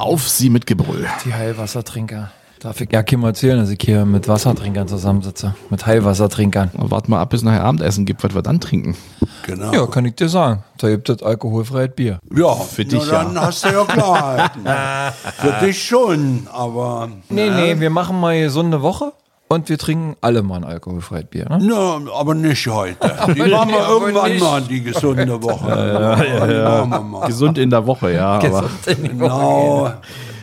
Auf sie mit Gebrüll. Die Heilwassertrinker. Darf ich ja Kim erzählen, dass ich hier mit Wassertrinkern zusammensitze. Mit Heilwassertrinkern. Warten mal ab, bis nachher Abendessen gibt, was wir dann trinken. Genau. Ja, kann ich dir sagen. Da gibt es alkoholfreies Bier. Ja, Für dich na, dann ja. hast du ja Klarheit. Für dich schon, aber Nee, nee, wir machen mal gesunde Woche und wir trinken alle mal ein alkoholfreies Bier. Ne? na, aber nicht heute. Die machen wir irgendwann mal, die gesunde Woche. Ja, ja, mal. Gesund in der Woche, ja. Aber Genau.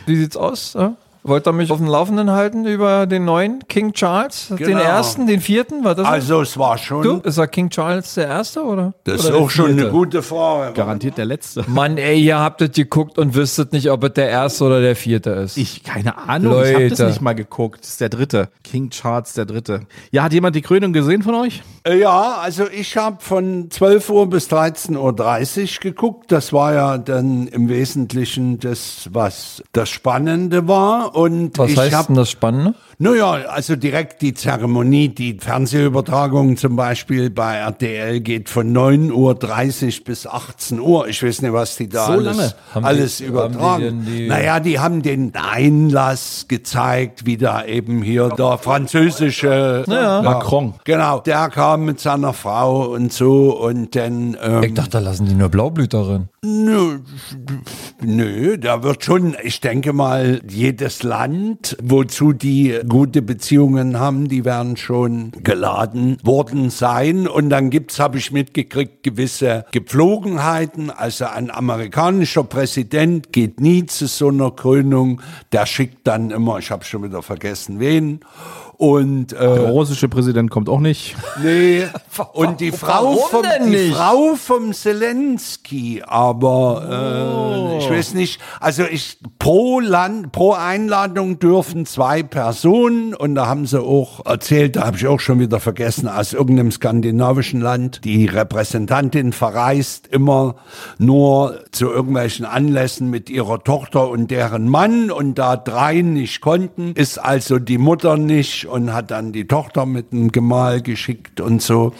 Wie sieht's aus? Ja? Wollt ihr mich auf dem Laufenden halten über den neuen King Charles? Den Genau. ersten, den vierten? War das Also es war schon, du? Ist er King Charles der erste oder? das ist oder der auch schon eine gute Frage. garantiert der letzte. Mann, ey, ihr habt das geguckt und wüsstet nicht, ob es der erste oder der vierte ist. Ich, keine Ahnung, ich habe das Leute. nicht mal geguckt. Das ist der dritte. King Charles, der dritte. Ja, hat jemand die Krönung gesehen von euch? Äh, Ja, also ich habe von 12 Uhr bis 13.30 Uhr geguckt. Das war ja dann im Wesentlichen das, was das Spannende war. Und Was heißt habe denn das Spannende? Naja, also direkt die Zeremonie, die Fernsehübertragung zum Beispiel bei RTL geht von 9.30 Uhr bis 18 Uhr. Ich weiß nicht, was die da So alles, alles die- übertragen. die die- naja, die haben den Einlass gezeigt, wie da eben hier der französische Macron. Genau, der kam mit seiner Frau und so und dann ähm, Ich dachte, da lassen die nur Blaublüterin. Nö, nö, da wird schon, ich denke mal, jedes Land, wozu die gute Beziehungen haben, die werden schon geladen worden sein. Und dann gibt's, habe ich mitgekriegt, gewisse Gepflogenheiten. Also ein amerikanischer Präsident geht nie zu so einer Krönung. Der schickt dann immer, ich habe schon wieder vergessen, wen. Und äh, Der russische Präsident kommt auch nicht. Nee, und die Frau Warum vom, die? Frau vom Zelensky, aber äh, ich weiß nicht, also ich pro Land, pro Einladung dürfen zwei Personen und da haben sie auch erzählt, da habe ich auch schon wieder vergessen, aus irgendeinem skandinavischen Land, die Repräsentantin verreist immer nur zu irgendwelchen Anlässen mit ihrer Tochter und deren Mann und da drei nicht konnten, ist also die Mutter nicht und hat dann die Tochter mit dem Gemahl geschickt und so.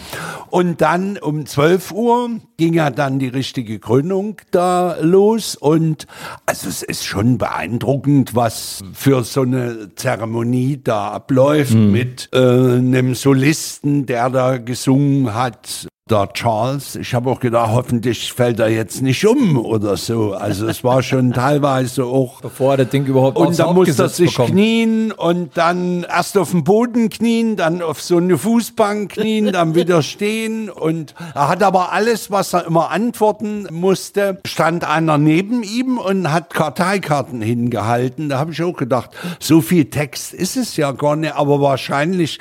Und dann um 12 Uhr ging ja dann die richtige Krönung da los und also es ist schon beeindruckend, was für so eine Zeremonie da abläuft mit äh, einem Solisten, der da gesungen hat. Der Charles, ich habe auch gedacht, hoffentlich fällt er jetzt nicht um oder so. Also es war schon teilweise auch Bevor er das Ding überhaupt und dann Haupt muss er sich bekommt. knien und dann erst auf dem Boden knien, dann auf so eine Fußbank knien, dann wieder stehen. Und er hat aber alles, was er immer antworten musste, stand einer neben ihm und hat Karteikarten hingehalten. Da habe ich auch gedacht, so viel Text ist es ja gar nicht, aber wahrscheinlich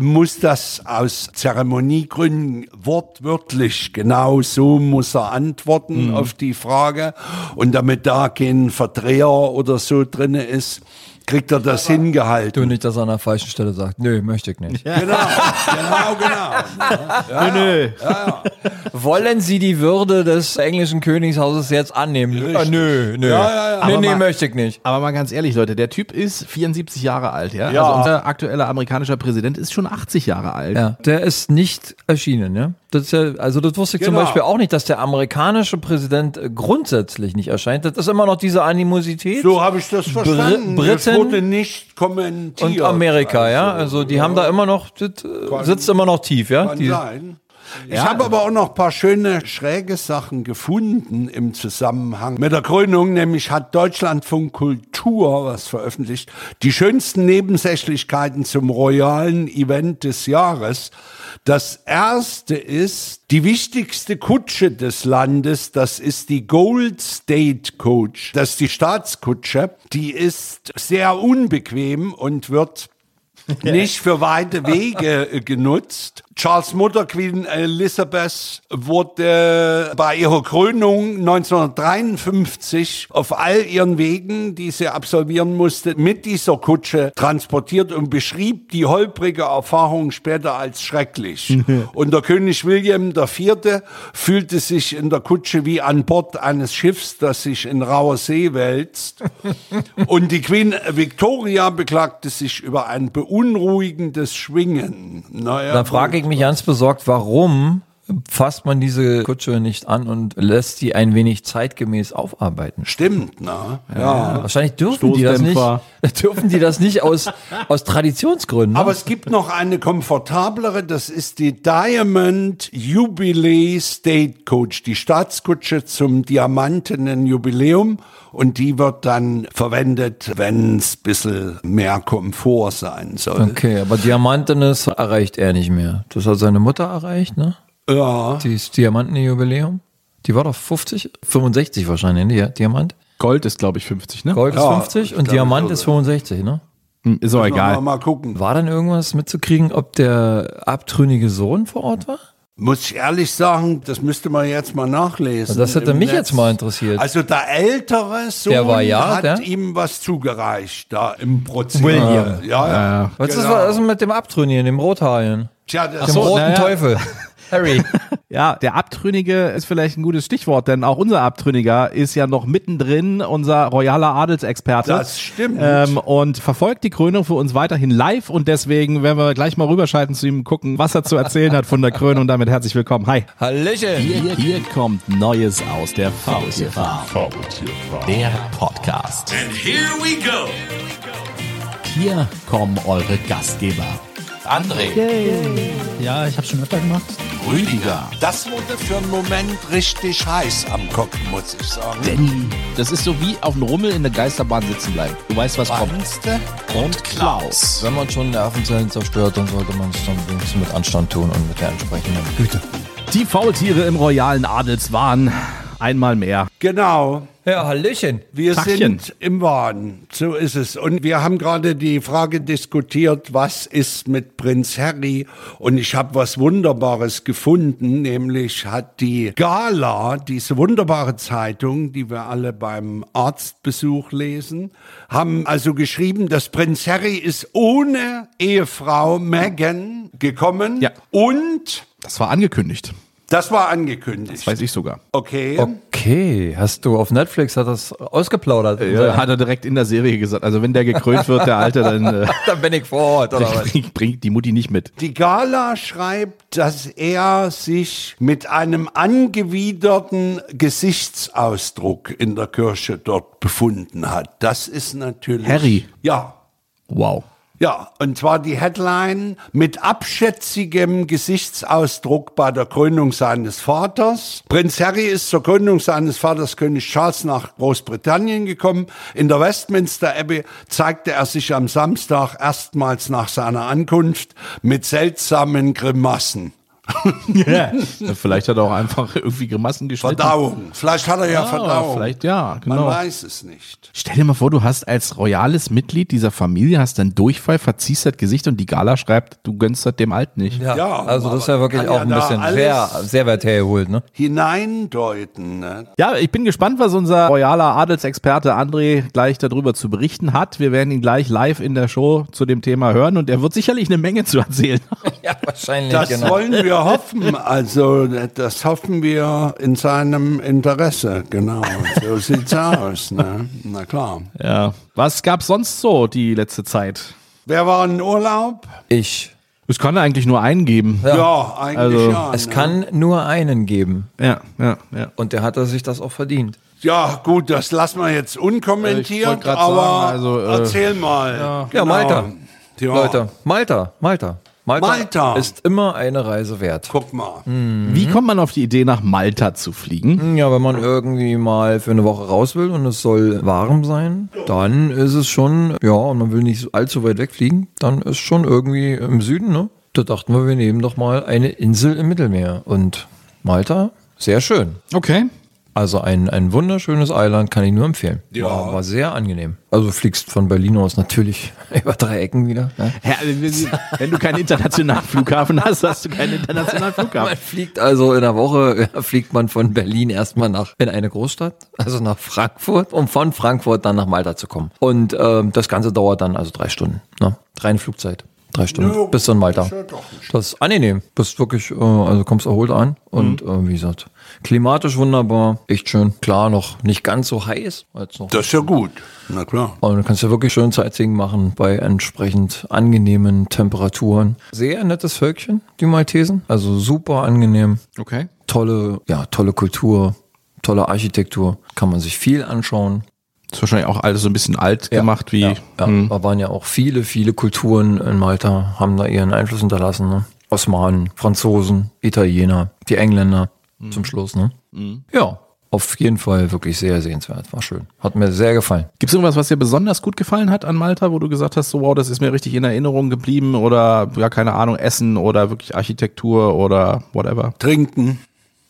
muss das aus Zeremoniegründen wortwörtlich genau so muss er antworten auf die Frage. Und damit da kein Verdreher oder so drinne ist, kriegt er das hingehalten. Du nicht, dass er an der falschen Stelle sagt, nö, möchte ich nicht. Genau, genau, genau. nö, nö. Wollen Sie die Würde des englischen Königshauses jetzt annehmen? Ah, nö, nö. Ja, ja, ja. Nee, Aber nee, mal- möchte ich nicht. Aber mal ganz ehrlich, Leute, der Typ ist 74 Jahre alt, ja? Ja. Also unser aktueller amerikanischer Präsident ist schon 80 Jahre alt. Ja, der ist nicht erschienen, ne? Das ist ja, also das wusste ich zum Genau. Beispiel auch nicht, dass der amerikanische Präsident äh, grundsätzlich nicht erscheint. Das ist immer noch diese Animosität. So habe ich das verstanden. Briten das wurde nicht kommentiert. und Amerika, ja. Also die haben da immer noch, das äh, sitzt immer noch tief, ja. Kann Die, sein. Ich habe aber auch noch ein paar schöne, schräge Sachen gefunden im Zusammenhang mit der Krönung. Nämlich hat Deutschlandfunk Kultur was veröffentlicht. Die schönsten Nebensächlichkeiten zum royalen Event des Jahres. Das erste ist, die wichtigste Kutsche des Landes, das ist die Gold State Coach. Das ist die Staatskutsche. Die ist sehr unbequem und wird nicht für weite Wege äh, genutzt. Charles Mutter, Queen Elizabeth, wurde bei ihrer Krönung 1953 auf all ihren Wegen, die sie absolvieren musste, mit dieser Kutsche transportiert und beschrieb die holprige Erfahrung später als schrecklich. und der König William IV. fühlte sich in der Kutsche wie an Bord eines Schiffs, das sich in rauer See wälzt. Und die Queen Victoria beklagte sich über ein beunruhigendes Schwingen. Naja, da frage ich mich ganz besorgt, warum fasst man diese Kutsche nicht an und lässt die ein wenig zeitgemäß aufarbeiten. Stimmt, na? Ja. Wahrscheinlich dürfen die das nicht. Dürfen die das nicht aus, aus Traditionsgründen. ne? Aber es gibt noch eine komfortablere, das ist die Diamond Jubilee State Coach, die Staatskutsche zum diamantenen Jubiläum. Und die wird dann verwendet, wenn es ein bisschen mehr Komfort sein soll. Okay, aber Diamantenes erreicht er nicht mehr. Das hat seine Mutter erreicht, ne? Ja. Dieses Diamantenjubiläum. Die war doch 50, 65 wahrscheinlich, ne? Ja, Diamant. Gold ist, glaube ich, 50, ne? Gold ist Ja, 50 ich und glaube Diamant ist 65, ne? Hm, Ist auch Mal, egal. mal gucken. War dann irgendwas mitzukriegen, ob der abtrünnige Sohn vor Ort war? Muss ich ehrlich sagen, das müsste man jetzt mal nachlesen. Das hätte mich Netz. jetzt mal interessiert. Also der ältere Sohn Der war ja, hat der? ihm was zugereicht da im Prozess. William. Ja, ja. Was ist genau. was ist mit dem Abtrünnigen, dem Rothaarigen? Tja, das Dem so, roten na ja. Teufel. Harry. Ja, der Abtrünnige ist vielleicht ein gutes Stichwort, denn auch unser Abtrünniger ist ja noch mittendrin, unser royaler Adelsexperte. Das stimmt. Ähm, und verfolgt die Krönung für uns weiterhin live und deswegen werden wir gleich mal rüberschalten zu ihm, gucken, was er zu erzählen hat von der Krönung und damit herzlich willkommen. Hi. Hallöchen. Hier, hier kommt Neues aus der Faultierfarm. Der Podcast. And here we go. Hier kommen eure Gastgeber. André, Ja, ich habe schon öfter gemacht. Rüdiger, Das wurde für einen Moment richtig heiß am Gucken, muss ich sagen. Danny, das ist so wie auf dem Rummel in der Geisterbahn sitzen bleiben. Du weißt, was kommt. Ernste? Und Klaus. Wenn man schon Nervenzellen zerstört, dann sollte man es dann wenigstens mit Anstand tun und mit der entsprechenden Güte. Die Faultiere im royalen Adelswahn. Einmal mehr. Genau. Ja, Hallöchen. Wir Tachchen. sind im Wahn, so ist es. Und wir haben gerade die Frage diskutiert, was ist mit Prinz Harry? Und ich habe was Wunderbares gefunden, nämlich hat die Gala, diese wunderbare Zeitung, die wir alle beim Arztbesuch lesen, haben also geschrieben, dass Prinz Harry ist ohne Ehefrau Meghan gekommen Ja. und Das war angekündigt. Das war angekündigt. Weiß ich sogar. Okay. Okay, hast du auf Netflix hat das ausgeplaudert? Ja, hat er direkt in der Serie gesagt. Also wenn der gekrönt wird, der Alte, dann äh, Dann bin ich vor Ort, oder was? bringt, bringt die Mutti nicht mit. Die Gala schreibt, dass er sich mit einem angewiderten Gesichtsausdruck in der Kirche dort befunden hat. Das ist natürlich. Harry. Ja. Wow. Ja, und zwar die Headline mit abschätzigem Gesichtsausdruck bei der Krönung seines Vaters. Prinz Harry ist zur Krönung seines Vaters König Charles nach Großbritannien gekommen. In der Westminster Abbey zeigte er sich am Samstag erstmals nach seiner Ankunft mit seltsamen Grimassen. Ja, vielleicht hat er auch einfach irgendwie Grimassen geschnitten. Verdauung. Vielleicht hat er ja Ah, Verdauung. Vielleicht ja, Man genau. weiß es nicht. Stell dir mal vor, du hast als royales Mitglied dieser Familie, hast dann Durchfall, verziehst das Gesicht und die Gala schreibt, du gönnst das dem Alt nicht. Ja, Ja, also das ist ja wirklich auch ja ein bisschen sehr, sehr weit hergeholt, ne? Hineindeuten. Ne? Ja, ich bin gespannt, was unser royaler Adelsexperte André gleich darüber zu berichten hat. Wir werden ihn gleich live in der Show zu dem Thema hören und er wird sicherlich eine Menge zu erzählen. Ja, wahrscheinlich, Das genau. wollen wir hoffen. Also, das hoffen wir in seinem Interesse. Genau. So sieht's aus. Ne? Na klar. Ja. Was gab's sonst so die letzte Zeit? Wer war in Urlaub? Ich. Es kann eigentlich nur einen geben. Ja, eigentlich Also, ja. Es ne? kann nur einen geben. Ja, ja, ja. Und der hat er sich das auch verdient. Ja, gut, das lassen wir jetzt unkommentiert, aber sagen, also, äh, erzähl mal. Ja, Malta. Ja. Leute, Malta, Malta. Malta, Malta. ist immer eine Reise wert. Guck mal. Wie kommt man auf die Idee, nach Malta zu fliegen? Ja, wenn man irgendwie mal für eine Woche raus will und es soll warm sein, dann ist es schon, ja, und man will nicht allzu weit wegfliegen, dann ist schon irgendwie im Süden, ne? Da dachten wir, wir nehmen doch mal eine Insel im Mittelmeer. Und Malta, sehr schön. Okay. Also ein, ein wunderschönes Eiland, kann ich nur empfehlen. Ja. War, war sehr angenehm. Also du fliegst von Berlin aus natürlich über drei Ecken wieder. Ne? Ja, wenn- wenn du keinen internationalen Flughafen hast, hast du keinen internationalen Flughafen. Man fliegt also in der Woche, ja, fliegt man von Berlin erstmal nach in eine Großstadt, also nach Frankfurt, um von Frankfurt dann nach Malta zu kommen. Und ähm, das Ganze dauert dann also drei Stunden, ne? reine Flugzeit. Drei Stunden. Ja, Bist du in Malta. ja Das ist angenehm. Bist wirklich, äh, also kommst erholt an und äh, wie gesagt, klimatisch wunderbar, echt schön. Klar, noch nicht ganz so heiß. Als noch Das ist ja gut. Na klar. und du kannst ja wirklich schön Sightseeing machen bei entsprechend angenehmen Temperaturen. Sehr nettes Völkchen, die Maltesen. Also super angenehm. Okay. Tolle, ja, tolle Kultur, tolle Architektur. Kann man sich viel anschauen. Ist wahrscheinlich auch alles so ein bisschen alt gemacht, wie. Ja, ja. Hm. Da waren ja auch viele, viele Kulturen in Malta, haben da ihren Einfluss hinterlassen. Ne? Osmanen, Franzosen, Italiener, die Engländer Mhm. zum Schluss. Ne? Ja, auf jeden Fall wirklich sehr sehenswert. War schön. Hat mir sehr gefallen. Gibt es irgendwas, was dir besonders gut gefallen hat an Malta, wo du gesagt hast, so wow, das ist mir richtig in Erinnerung geblieben oder ja, keine Ahnung, Essen oder wirklich Architektur oder whatever? Trinken.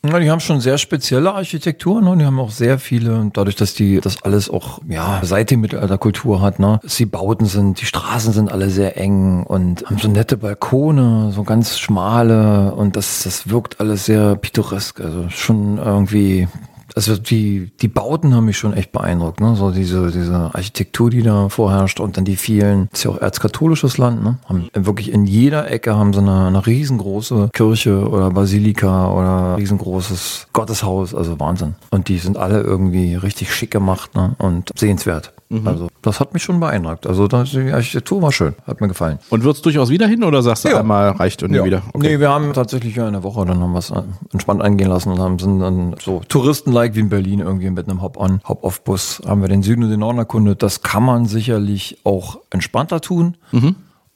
Ja, die haben schon sehr spezielle Architektur, ne? Die haben auch sehr viele, dadurch, dass die das alles auch, ja, seit dem Mittelalterkultur hat, ne? Dass die Bauten sind, die Straßen sind alle sehr eng und haben so nette Balkone, so ganz schmale und das, das wirkt alles sehr pittoresk. Also schon irgendwie, also die, die Bauten haben mich schon echt beeindruckt, ne? So diese, diese Architektur, die da vorherrscht und dann die vielen, ist ja auch erzkatholisches Land, ne? Haben wirklich in jeder Ecke haben sie eine, eine riesengroße Kirche oder Basilika oder riesengroßes Gotteshaus, also Wahnsinn. Und die sind alle irgendwie richtig schick gemacht, ne? Und sehenswert. Also, das hat mich schon beeindruckt. Also, das, die Architektur war schön, hat mir gefallen. Und wird's durchaus wieder hin oder sagst du Ja. einmal reicht und nie wieder? Nee, wir haben tatsächlich ja eine Woche, dann haben wir es äh, entspannt angehen lassen und haben sind dann so Touristen-like wie in Berlin irgendwie mit einem Hop-on, Hop-off-Bus haben wir den Süden und den Norden erkundet. Das kann man sicherlich auch entspannter tun.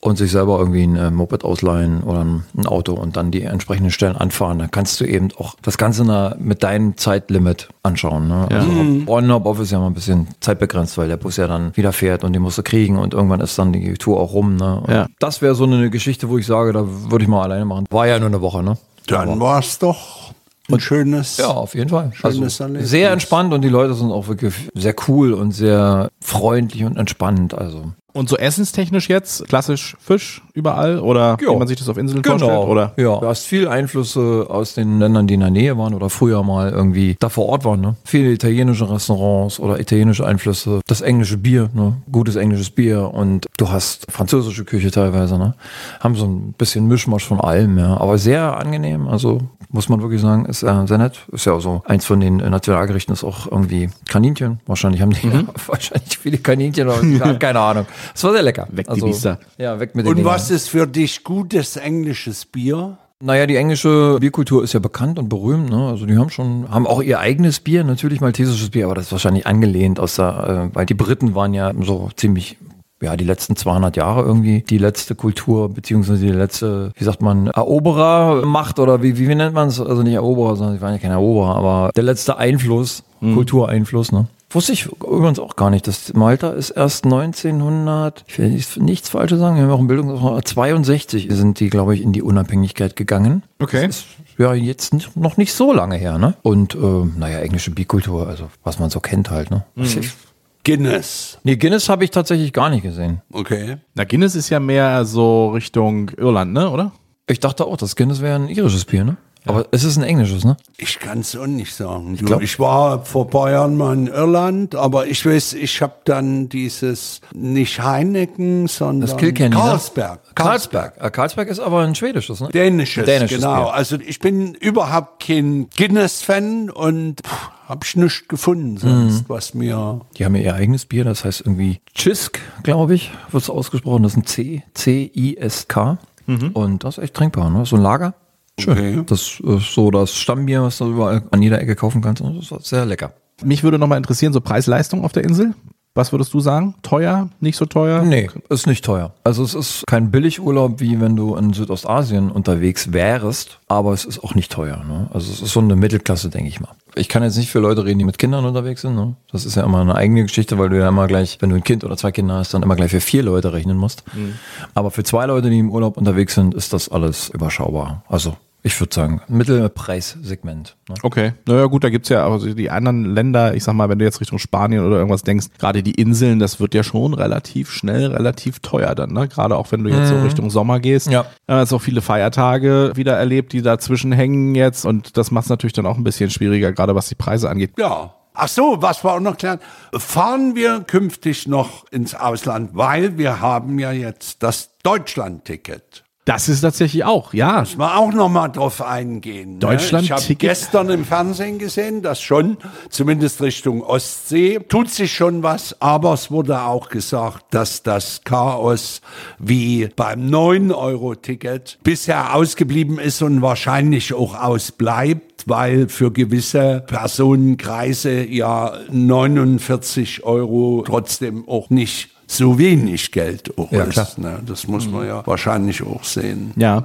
Und sich selber irgendwie ein äh, Moped ausleihen oder ein, ein Auto und dann die entsprechenden Stellen anfahren. Dann kannst du eben auch das Ganze na, mit deinem Zeitlimit anschauen. Ne? Also On Hop Off ist ja mal ein bisschen zeitbegrenzt, weil der Bus ja dann wieder fährt und den musst du kriegen und irgendwann ist dann die Tour auch rum. Ne? Ja. Das wäre so eine Geschichte, wo ich sage, da würde ich mal alleine machen. War ja nur eine Woche, ne? Dann war es doch ein schönes. Ja, auf jeden Fall. Also Schönes Erlebnis. sehr entspannt und die Leute sind auch wirklich sehr cool und sehr freundlich und entspannt. Also Und so essenstechnisch jetzt, klassisch Fisch überall oder Ja. wie man sich das auf Inseln vorstellt? Oder? Ja. Du hast viel Einflüsse aus den Ländern, die in der Nähe waren oder früher mal irgendwie da vor Ort waren. Ne? Viele italienische Restaurants oder italienische Einflüsse. Das englische Bier, ne? gutes englisches Bier und du hast französische Küche teilweise. Ne? Haben so ein bisschen Mischmasch von allem, ja. aber sehr angenehm. Also muss man wirklich sagen, ist äh, sehr nett. Ist ja auch so. Eins von den Nationalgerichten ist auch irgendwie Kaninchen. Wahrscheinlich haben die Mhm. wahrscheinlich viele Kaninchen, aber keine Ahnung. Es war sehr lecker. Weg die Biester. Ja, weg mit den Und Dingern. was ist für dich gutes englisches Bier? Naja, die englische Bierkultur ist ja bekannt und berühmt. Ne? Also die haben schon, haben auch ihr eigenes Bier, natürlich maltesisches Bier, aber das ist wahrscheinlich angelehnt aus der, äh, weil die Briten waren ja so ziemlich, ja, die letzten 200 Jahre irgendwie die letzte Kultur, beziehungsweise die letzte, wie sagt man, Eroberermacht oder wie, wie, wie nennt man es? Also nicht Eroberer, sondern sie waren ja kein Eroberer, aber der letzte Einfluss, Kultureinfluss, ne? Wusste ich übrigens auch gar nicht. Das Malta ist erst 1900, ich will nicht- nichts Falsches sagen, wir haben auch in Bildung 62 sind die, glaube ich, in die Unabhängigkeit gegangen. Okay. Das ist ja jetzt noch nicht so lange her, ne? Und äh, naja, englische Bierkultur, also was man so kennt halt, ne? Ich, Guinness. nee, Guinness habe ich tatsächlich gar nicht gesehen. Okay. Na, Guinness ist ja mehr so Richtung Irland, ne, oder? Ich dachte auch, das Guinness wäre ein irisches Bier, ne? Aber es ist ein englisches, ne? Ich kann es auch nicht sagen. Du, glaub- ich war vor ein paar Jahren mal in Irland, aber ich weiß, ich habe dann dieses, nicht Heineken, sondern Das Kilkenny, ne? Carlsberg. Carlsberg. Äh, Carlsberg ist aber ein schwedisches, ne? Dänisches, Dänisches genau. Bier. Also ich bin überhaupt kein Guinness-Fan und pff, hab ich nichts gefunden sonst, was mir... Die haben ja ihr eigenes Bier, das heißt irgendwie Chisk, glaube ich, wird es ausgesprochen. Das ist ein C, C-I-S-K. Und das ist echt trinkbar, ne? So ein Lager. Schön. Okay. Das ist so das Stammbier, was du überall an jeder Ecke kaufen kannst. Und das ist sehr lecker. Mich würde nochmal interessieren, so Preis-Leistung auf der Insel. Was würdest du sagen? Teuer? Nicht so teuer? Nee, ist nicht teuer. Also es ist kein Billigurlaub, wie wenn du in Südostasien unterwegs wärst, aber es ist auch nicht teuer. Ne? Also es ist so eine Mittelklasse, denke ich mal. Ich kann jetzt nicht für Leute reden, die mit Kindern unterwegs sind. Ne? Das ist ja immer eine eigene Geschichte, weil du ja immer gleich, wenn du ein Kind oder zwei Kinder hast, dann immer gleich für vier Leute rechnen musst. Aber für zwei Leute, die im Urlaub unterwegs sind, ist das alles überschaubar. Also ich würde sagen, Mittelpreissegment. Ne? Okay. Naja, gut, da gibt's ja also die anderen Länder, ich sag mal, wenn du jetzt Richtung Spanien oder irgendwas denkst, gerade die Inseln, das wird ja schon relativ schnell, relativ teuer dann, ne? Gerade auch wenn du jetzt so Richtung Sommer gehst. Ja. Da hast auch viele Feiertage wieder erlebt, die dazwischen hängen jetzt und das macht es natürlich dann auch ein bisschen schwieriger, gerade was die Preise angeht. Ja, Ach so, was war auch noch klar? Fahren wir künftig noch ins Ausland, weil wir haben ja jetzt das Deutschland-Ticket. Das ist tatsächlich auch, ja. Müssen wir auch noch mal drauf eingehen. Ne? Deutschland-Ticket. Ich habe gestern im Fernsehen gesehen, dass schon, zumindest Richtung Ostsee, tut sich schon was. Aber es wurde auch gesagt, dass das Chaos wie beim 9-Euro-Ticket bisher ausgeblieben ist und wahrscheinlich auch ausbleibt, weil für gewisse Personenkreise ja 49 Euro trotzdem auch nicht so wenig Geld auch Ja, ist. klar. Ne? Das muss man ja wahrscheinlich auch sehen. Ja.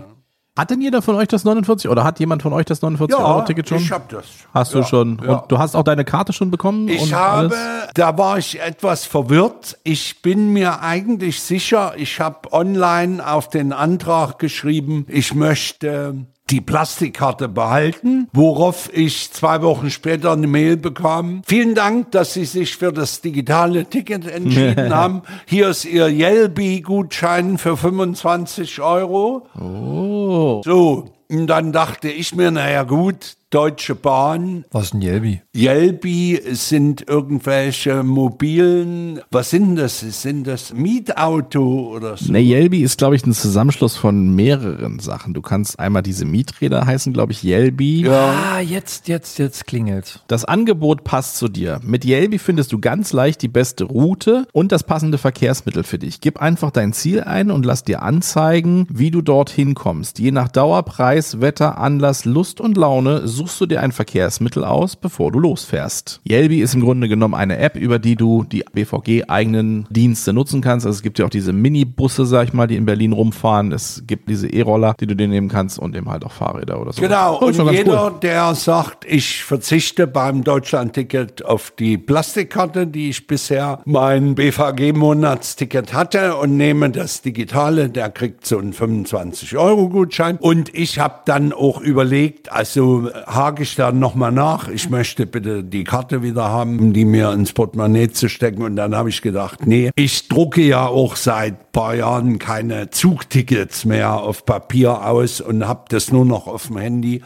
Hat denn jeder von euch das 49 oder hat jemand von euch das 49-Euro-Ticket schon? ich habe das. Hast du Ja, schon. ja. Und du hast auch deine Karte schon bekommen? Ich habe, alles? da war ich etwas verwirrt. Ich bin mir eigentlich sicher, ich habe online auf den Antrag geschrieben, ich möchte die Plastikkarte behalten, worauf ich zwei Wochen später eine Mail bekam. Vielen Dank, dass Sie sich für das digitale Ticket entschieden haben. Hier ist Ihr Yelby-Gutschein für 25 Euro. Oh. So, und dann dachte ich mir, naja gut, Deutsche Bahn, Was ist ein Yelby? Yelby sind irgendwelche mobilen, was sind das? Sind das Mietauto oder so? Ne, Yelby ist, glaube ich, ein Zusammenschluss von mehreren Sachen. Du kannst einmal diese Mieträder heißen, glaube ich, Yelby. Ah, jetzt, jetzt, jetzt klingelt's. Das Angebot passt zu dir. Mit Yelby findest du ganz leicht die beste Route und das passende Verkehrsmittel für dich. Gib einfach dein Ziel ein und lass dir anzeigen, wie du dorthin kommst. Je nach Dauer, Preis, Wetter, Anlass, Lust und Laune suchst du dir ein Verkehrsmittel aus, bevor du losfährst. Yelby ist im Grunde genommen eine App, über die du die BVG-eigenen Dienste nutzen kannst. Also es gibt ja auch diese Minibusse, sag ich mal, die in Berlin rumfahren. Es gibt diese E-Roller, die du dir nehmen kannst und eben halt auch Fahrräder oder so. Genau, Oh, und jeder, cool. der sagt, ich verzichte beim Deutschlandticket auf die Plastikkarte, die ich bisher mein BVG-Monatsticket hatte und nehme das digitale, der kriegt so einen 25-Euro-Gutschein. Und ich habe dann auch überlegt, also hake ich da nochmal nach, ich möchte bitte die Karte wieder haben, um die mir ins Portemonnaie zu stecken. Und dann habe ich gedacht, nee, ich drucke ja auch seit paar Jahren keine Zugtickets mehr auf Papier aus und habe das nur noch auf dem Handy,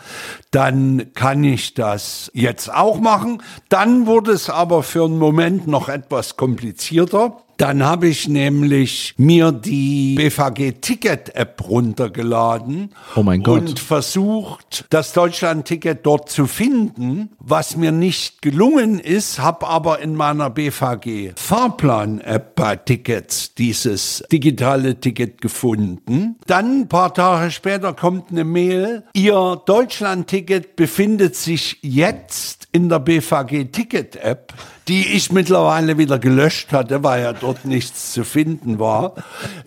dann kann ich das jetzt auch machen. Dann wurde es aber für einen Moment noch etwas komplizierter. Dann habe ich nämlich mir die BVG-Ticket-App runtergeladen Oh mein Gott. und versucht, das Deutschland-Ticket dort zu finden, was mir nicht gelungen ist, habe aber in meiner BVG-Fahrplan-App bei Tickets dieses digitale Ticket gefunden. Dann ein paar Tage später kommt eine Mail, Ihr Deutschland-Ticket befindet sich jetzt in der BVG-Ticket-App die ich mittlerweile wieder gelöscht hatte, weil ja dort nichts zu finden war,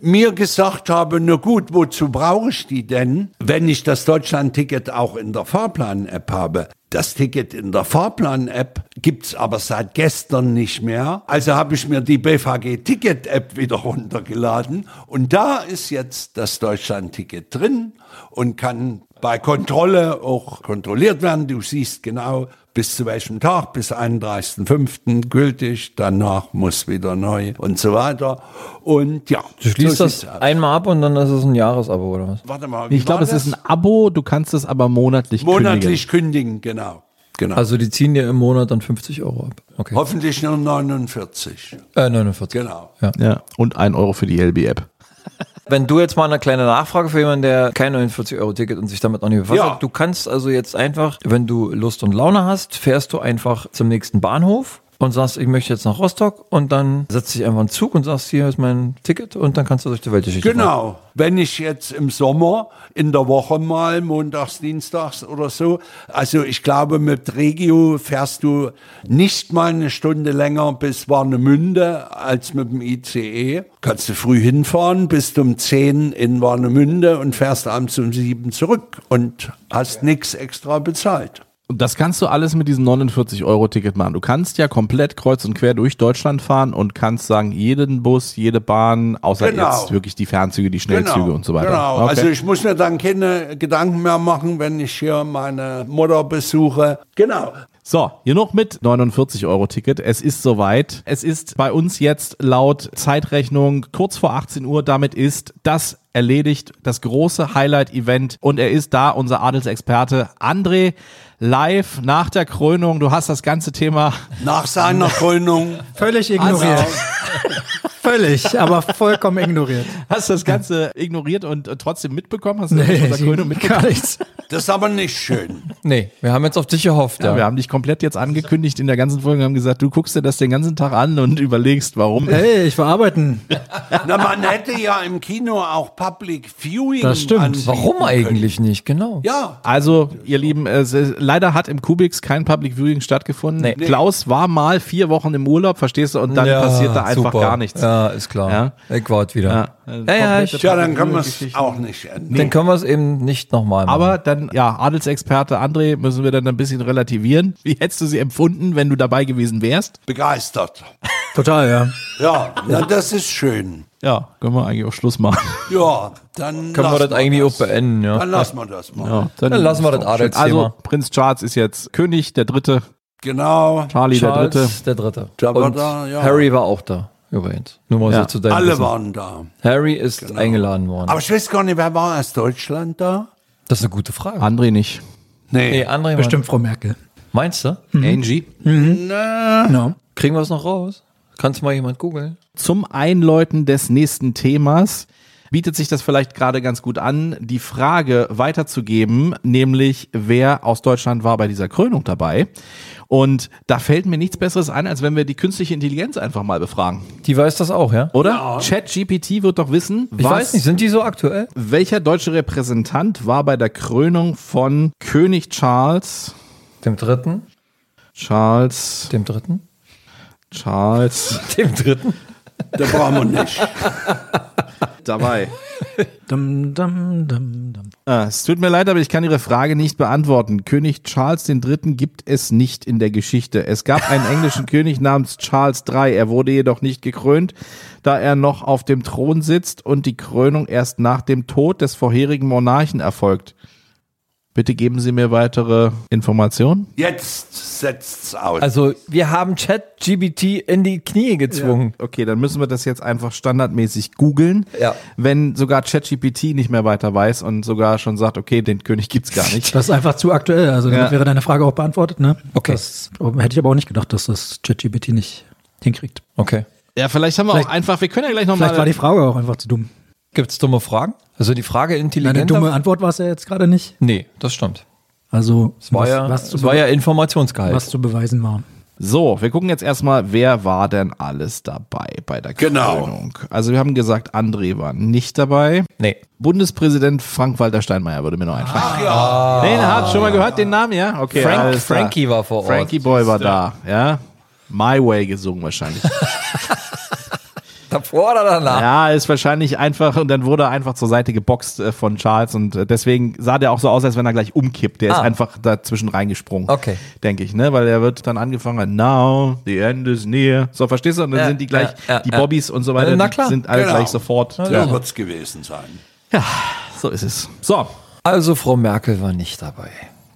mir gesagt habe, na gut, wozu brauche ich die denn, wenn ich das Deutschland-Ticket auch in der Fahrplan-App habe? Das Ticket in der Fahrplan-App gibt's aber seit gestern nicht mehr. Also habe ich mir die BVG-Ticket-App wieder runtergeladen und da ist jetzt das Deutschland-Ticket drin und kann bei Kontrolle auch kontrolliert werden. Du siehst genau, bis zu welchem Tag, bis 31.05. gültig, danach muss wieder neu und so weiter. Und ja, Du schließt so das einmal ab und dann ist es ein Jahresabo oder was? Warte mal, wie Ich glaube, es ist ein Abo, du kannst es aber monatlich, monatlich kündigen, genau. genau. Also die ziehen dir im Monat dann 50 Euro ab. Okay. Hoffentlich nur 49. Äh, 49. Genau. kündigen. Ja, und ein Euro für die LB-App. Wenn du jetzt mal eine kleine Nachfrage für jemanden, der kein 49-Euro-Ticket und sich damit noch nicht befasst Ja. hat. Du kannst also jetzt einfach, wenn du Lust und Laune hast, fährst du einfach zum nächsten Bahnhof und sagst, ich möchte jetzt nach Rostock und dann setzt dich einfach in den Zug und sagst, hier ist mein Ticket und dann kannst du durch die Weltgeschichte fahren. Genau. Wenn ich jetzt im Sommer in der Woche mal montags, dienstags oder so, also ich glaube mit Regio fährst du nicht mal eine Stunde länger bis Warnemünde als mit dem ICE. Kannst du früh hinfahren, bist um 10 in Warnemünde und fährst abends um 7 zurück und hast nichts extra bezahlt. Und das kannst du alles mit diesem 49-Euro-Ticket machen. Du kannst ja komplett kreuz und quer durch Deutschland fahren und kannst sagen, jeden Bus, jede Bahn, außer Genau. jetzt wirklich die Fernzüge, die Schnellzüge und so weiter. Genau. Okay. Also ich muss mir dann keine Gedanken mehr machen, wenn ich hier meine Mutter besuche. Genau. So, hier noch mit 49 Euro Ticket. Es ist soweit. Es ist bei uns jetzt laut Zeitrechnung kurz vor 18 Uhr. Damit ist das erledigt, das große Highlight-Event. Und er ist da, unser Adelsexperte André, live nach der Krönung. Du hast das ganze Thema. Nach seiner Krönung. Völlig ignoriert. Völlig, aber vollkommen ignoriert. Hast das Ganze ignoriert und äh, trotzdem mitbekommen? Hast du das von der Krönung mitbekommen? gar nichts. Das ist aber nicht schön. Nee, wir haben jetzt auf dich gehofft. Ja, Ja, wir haben dich komplett jetzt angekündigt in der ganzen Folge, Wir haben gesagt, du guckst dir das den ganzen Tag an und überlegst, warum. Hey, ich war arbeiten. Na, man hätte ja im Kino auch Public Viewing. Das stimmt. Warum können. eigentlich nicht? Genau. Ja, Also, ihr Lieben, es, ist- leider hat im Kubix kein Public Viewing stattgefunden. Nee. Klaus war mal vier Wochen im Urlaub, verstehst du, und dann passiert da einfach super. gar nichts. Ja, ist klar. Ja. Ich warte wieder. Ja. Ja, ja, tja, dann kann man es auch nicht ändern. Dann können wir es eben nicht nochmal machen. Aber dann, ja, Adelsexperte André, müssen wir dann ein bisschen relativieren. Wie hättest du sie empfunden, wenn du dabei gewesen wärst? Begeistert. Total, ja. Ja, na, das ist schön. Ja, können wir eigentlich auch Schluss machen. Ja, dann können wir das eigentlich auch beenden, ja. Dann lassen wir das mal. Ja, Dann lassen wir das Adelsthema. Also, Prinz Charles ist jetzt König, der Dritte. Genau. Charlie, der Dritte. Charles, der Dritte. Der war Und da, ja. Harry war auch da, übrigens. Nur mal Ja. so zu deinem Alle Wissen. waren da. Harry ist eingeladen worden. Aber ich weiß gar nicht, wer war aus Deutschland da? Das ist eine gute Frage. André nicht. Nee, André, Bestimmt Frau Merkel. Meinst du? Angie. Ja. Kriegen wir es noch raus? Kannst mal jemand googeln? Zum Einläuten des nächsten Themas bietet sich das vielleicht gerade ganz gut an, die Frage weiterzugeben, nämlich wer aus Deutschland war bei dieser Krönung dabei. Und da fällt mir nichts Besseres ein, als wenn wir die künstliche Intelligenz einfach mal befragen. Die weiß das auch, ja? Oder? ChatGPT wird doch wissen, Ich weiß nicht, sind die so aktuell? welcher deutsche Repräsentant war bei der Krönung von König Charles, Dem dritten? Charles, Dem dritten? Charles Dem dritten? Da brauchen wir nicht. dabei? Dum, dum, dum, dum. Ah, es tut mir leid, aber ich kann Ihre Frage nicht beantworten. König Charles III. gibt es nicht in der Geschichte. Es gab einen englischen König namens Charles III. Er wurde jedoch nicht gekrönt, da er noch auf dem Thron sitzt und die Krönung erst nach dem Tod des vorherigen Monarchen erfolgt. Bitte geben Sie mir weitere Informationen. Jetzt setzt's aus. Also, wir haben ChatGBT in die Knie gezwungen. Okay, dann müssen wir das jetzt einfach standardmäßig googeln. Ja. Wenn sogar ChatGPT nicht mehr weiter weiß und sogar schon sagt, okay, den König gibt's gar nicht. Das ist einfach zu aktuell. Also damit Ja. wäre deine Frage auch beantwortet, ne? Okay. Das hätte ich aber auch nicht gedacht, dass das ChatGPT nicht hinkriegt. Okay. Ja, vielleicht haben wir Vielleicht- auch einfach, wir können ja gleich Vielleicht nochmal. war die Frage auch einfach zu dumm. Gibt's dumme Fragen? Also die Frage Eine intelligent. dumme Antwort war es ja jetzt gerade nicht. Nee, das stimmt. Also Es war, was, ja, was, zu, es war ja Informationsgehalt. was zu beweisen war. So, wir gucken jetzt erstmal, wer war denn alles dabei bei der Genau. Krönung? Also wir haben gesagt, André war nicht dabei. Nee. Bundespräsident Frank-Walter Steinmeier würde mir noch einfallen. Ach ja. Den hat schon mal gehört, den Namen, ja? Okay. Frank-. Frankie war vor Ort. Frankie Boy war da, ja? My Way gesungen wahrscheinlich. Davor oder danach? ja, ist wahrscheinlich einfach und dann wurde er einfach zur Seite geboxt äh, von Charles und äh, deswegen sah der auch so aus, als wenn er gleich umkippt. Der ist Ah. einfach dazwischen reingesprungen. Okay. Denke ich, ne? Weil er wird dann angefangen, now, the end is near. So, verstehst du? Und dann Ja, sind die gleich, ja, ja, die ja. Bobbys und so weiter, Na klar. sind alle Genau. gleich sofort. So Ja. wird's gewesen sein. So ist es. So, Also Frau Merkel war nicht dabei.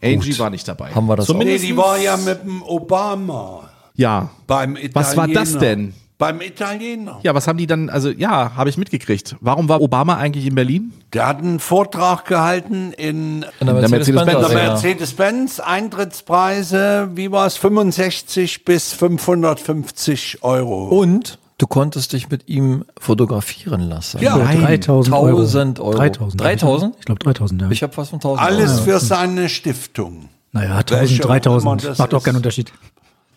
Angie war nicht dabei. Haben wir das Nee, Zumindest, die war ja mit dem Obama ja. beim Italiener. Was war das denn? Beim Italiener. Ja, was haben die dann, also ja, habe ich mitgekriegt. Warum war Obama eigentlich in Berlin? Der hat einen Vortrag gehalten in In der Mercedes-Benz. Mercedes-Benz. Eintrittspreise, wie war es, 65 bis 550 Euro. Und du konntest dich mit ihm fotografieren lassen. Ja. So, 3000 Euro. 1000 Euro. 3000. 3000? Ich glaube 3000, ja. Ich habe fast von 1000 Alles Euro. für seine Stiftung. naja, Welche 1000, auch immer 3000. das Macht auch keinen Unterschied.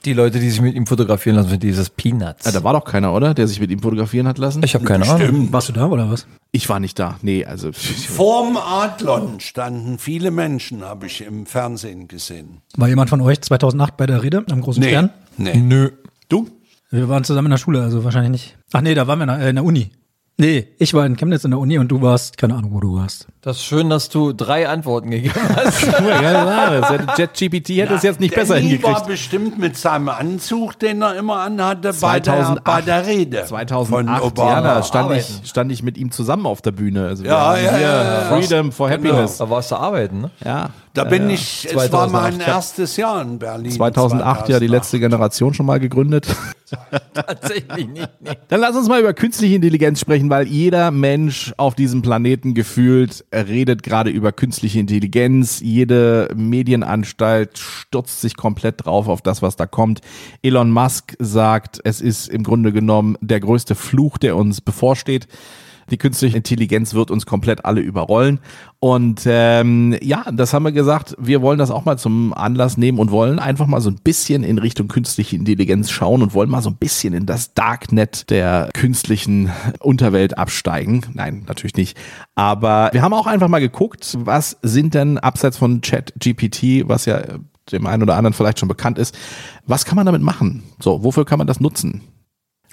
Die Leute, die sich mit ihm fotografieren lassen, sind dieses Peanuts. Ja, da war doch keiner, oder? Der sich mit ihm fotografieren hat lassen? ich habe keine Ahnung. Warst du da oder was? Ich war nicht da. Nee, also. Vorm Adlon standen viele Menschen, habe ich im Fernsehen gesehen. War jemand von euch 2008 bei der Rede am großen Stern? nee. Nö. Du? Wir waren zusammen in der Schule, also wahrscheinlich nicht. Ach nee, da waren wir in der, äh, in der Uni. Nee, ich war in Chemnitz in der Uni und du warst, keine Ahnung, wo du warst. Das ist schön, dass du drei Antworten gegeben hast. Ja, JetGPT hätte es jetzt nicht besser Danny war hingekriegt. bestimmt mit seinem Anzug, den er immer anhatte, bei der, 2008. bei der Rede 2008, von ja, Obama. da stand ich, stand ich mit ihm zusammen auf der Bühne. Also Ja, ja, ja, ja. Freedom for Happiness. da warst du arbeiten, ne? Ja. Da bin ich, es war 2008. mein Ich hab- erstes Jahr in Berlin. 2008 ja die letzte Generation schon mal gegründet. Tatsächlich nicht. Nee. Dann lass uns mal über künstliche Intelligenz sprechen, weil jeder Mensch auf diesem Planeten gefühlt redet gerade über künstliche Intelligenz. Jede Medienanstalt stürzt sich komplett drauf auf das, was da kommt. Elon Musk sagt, es ist im Grunde genommen der größte Fluch, der uns bevorsteht. Die künstliche Intelligenz wird uns komplett alle überrollen. Und ähm, ja, das haben wir gesagt, wir wollen das auch mal zum Anlass nehmen und wollen einfach mal so ein bisschen in Richtung künstliche Intelligenz schauen und wollen mal so ein bisschen in das Darknet der künstlichen Unterwelt absteigen. Nein, natürlich nicht. Aber wir haben auch einfach mal geguckt, was sind denn abseits von ChatGPT, was ja dem einen oder anderen vielleicht schon bekannt ist, was kann man damit machen? So, wofür kann man das nutzen?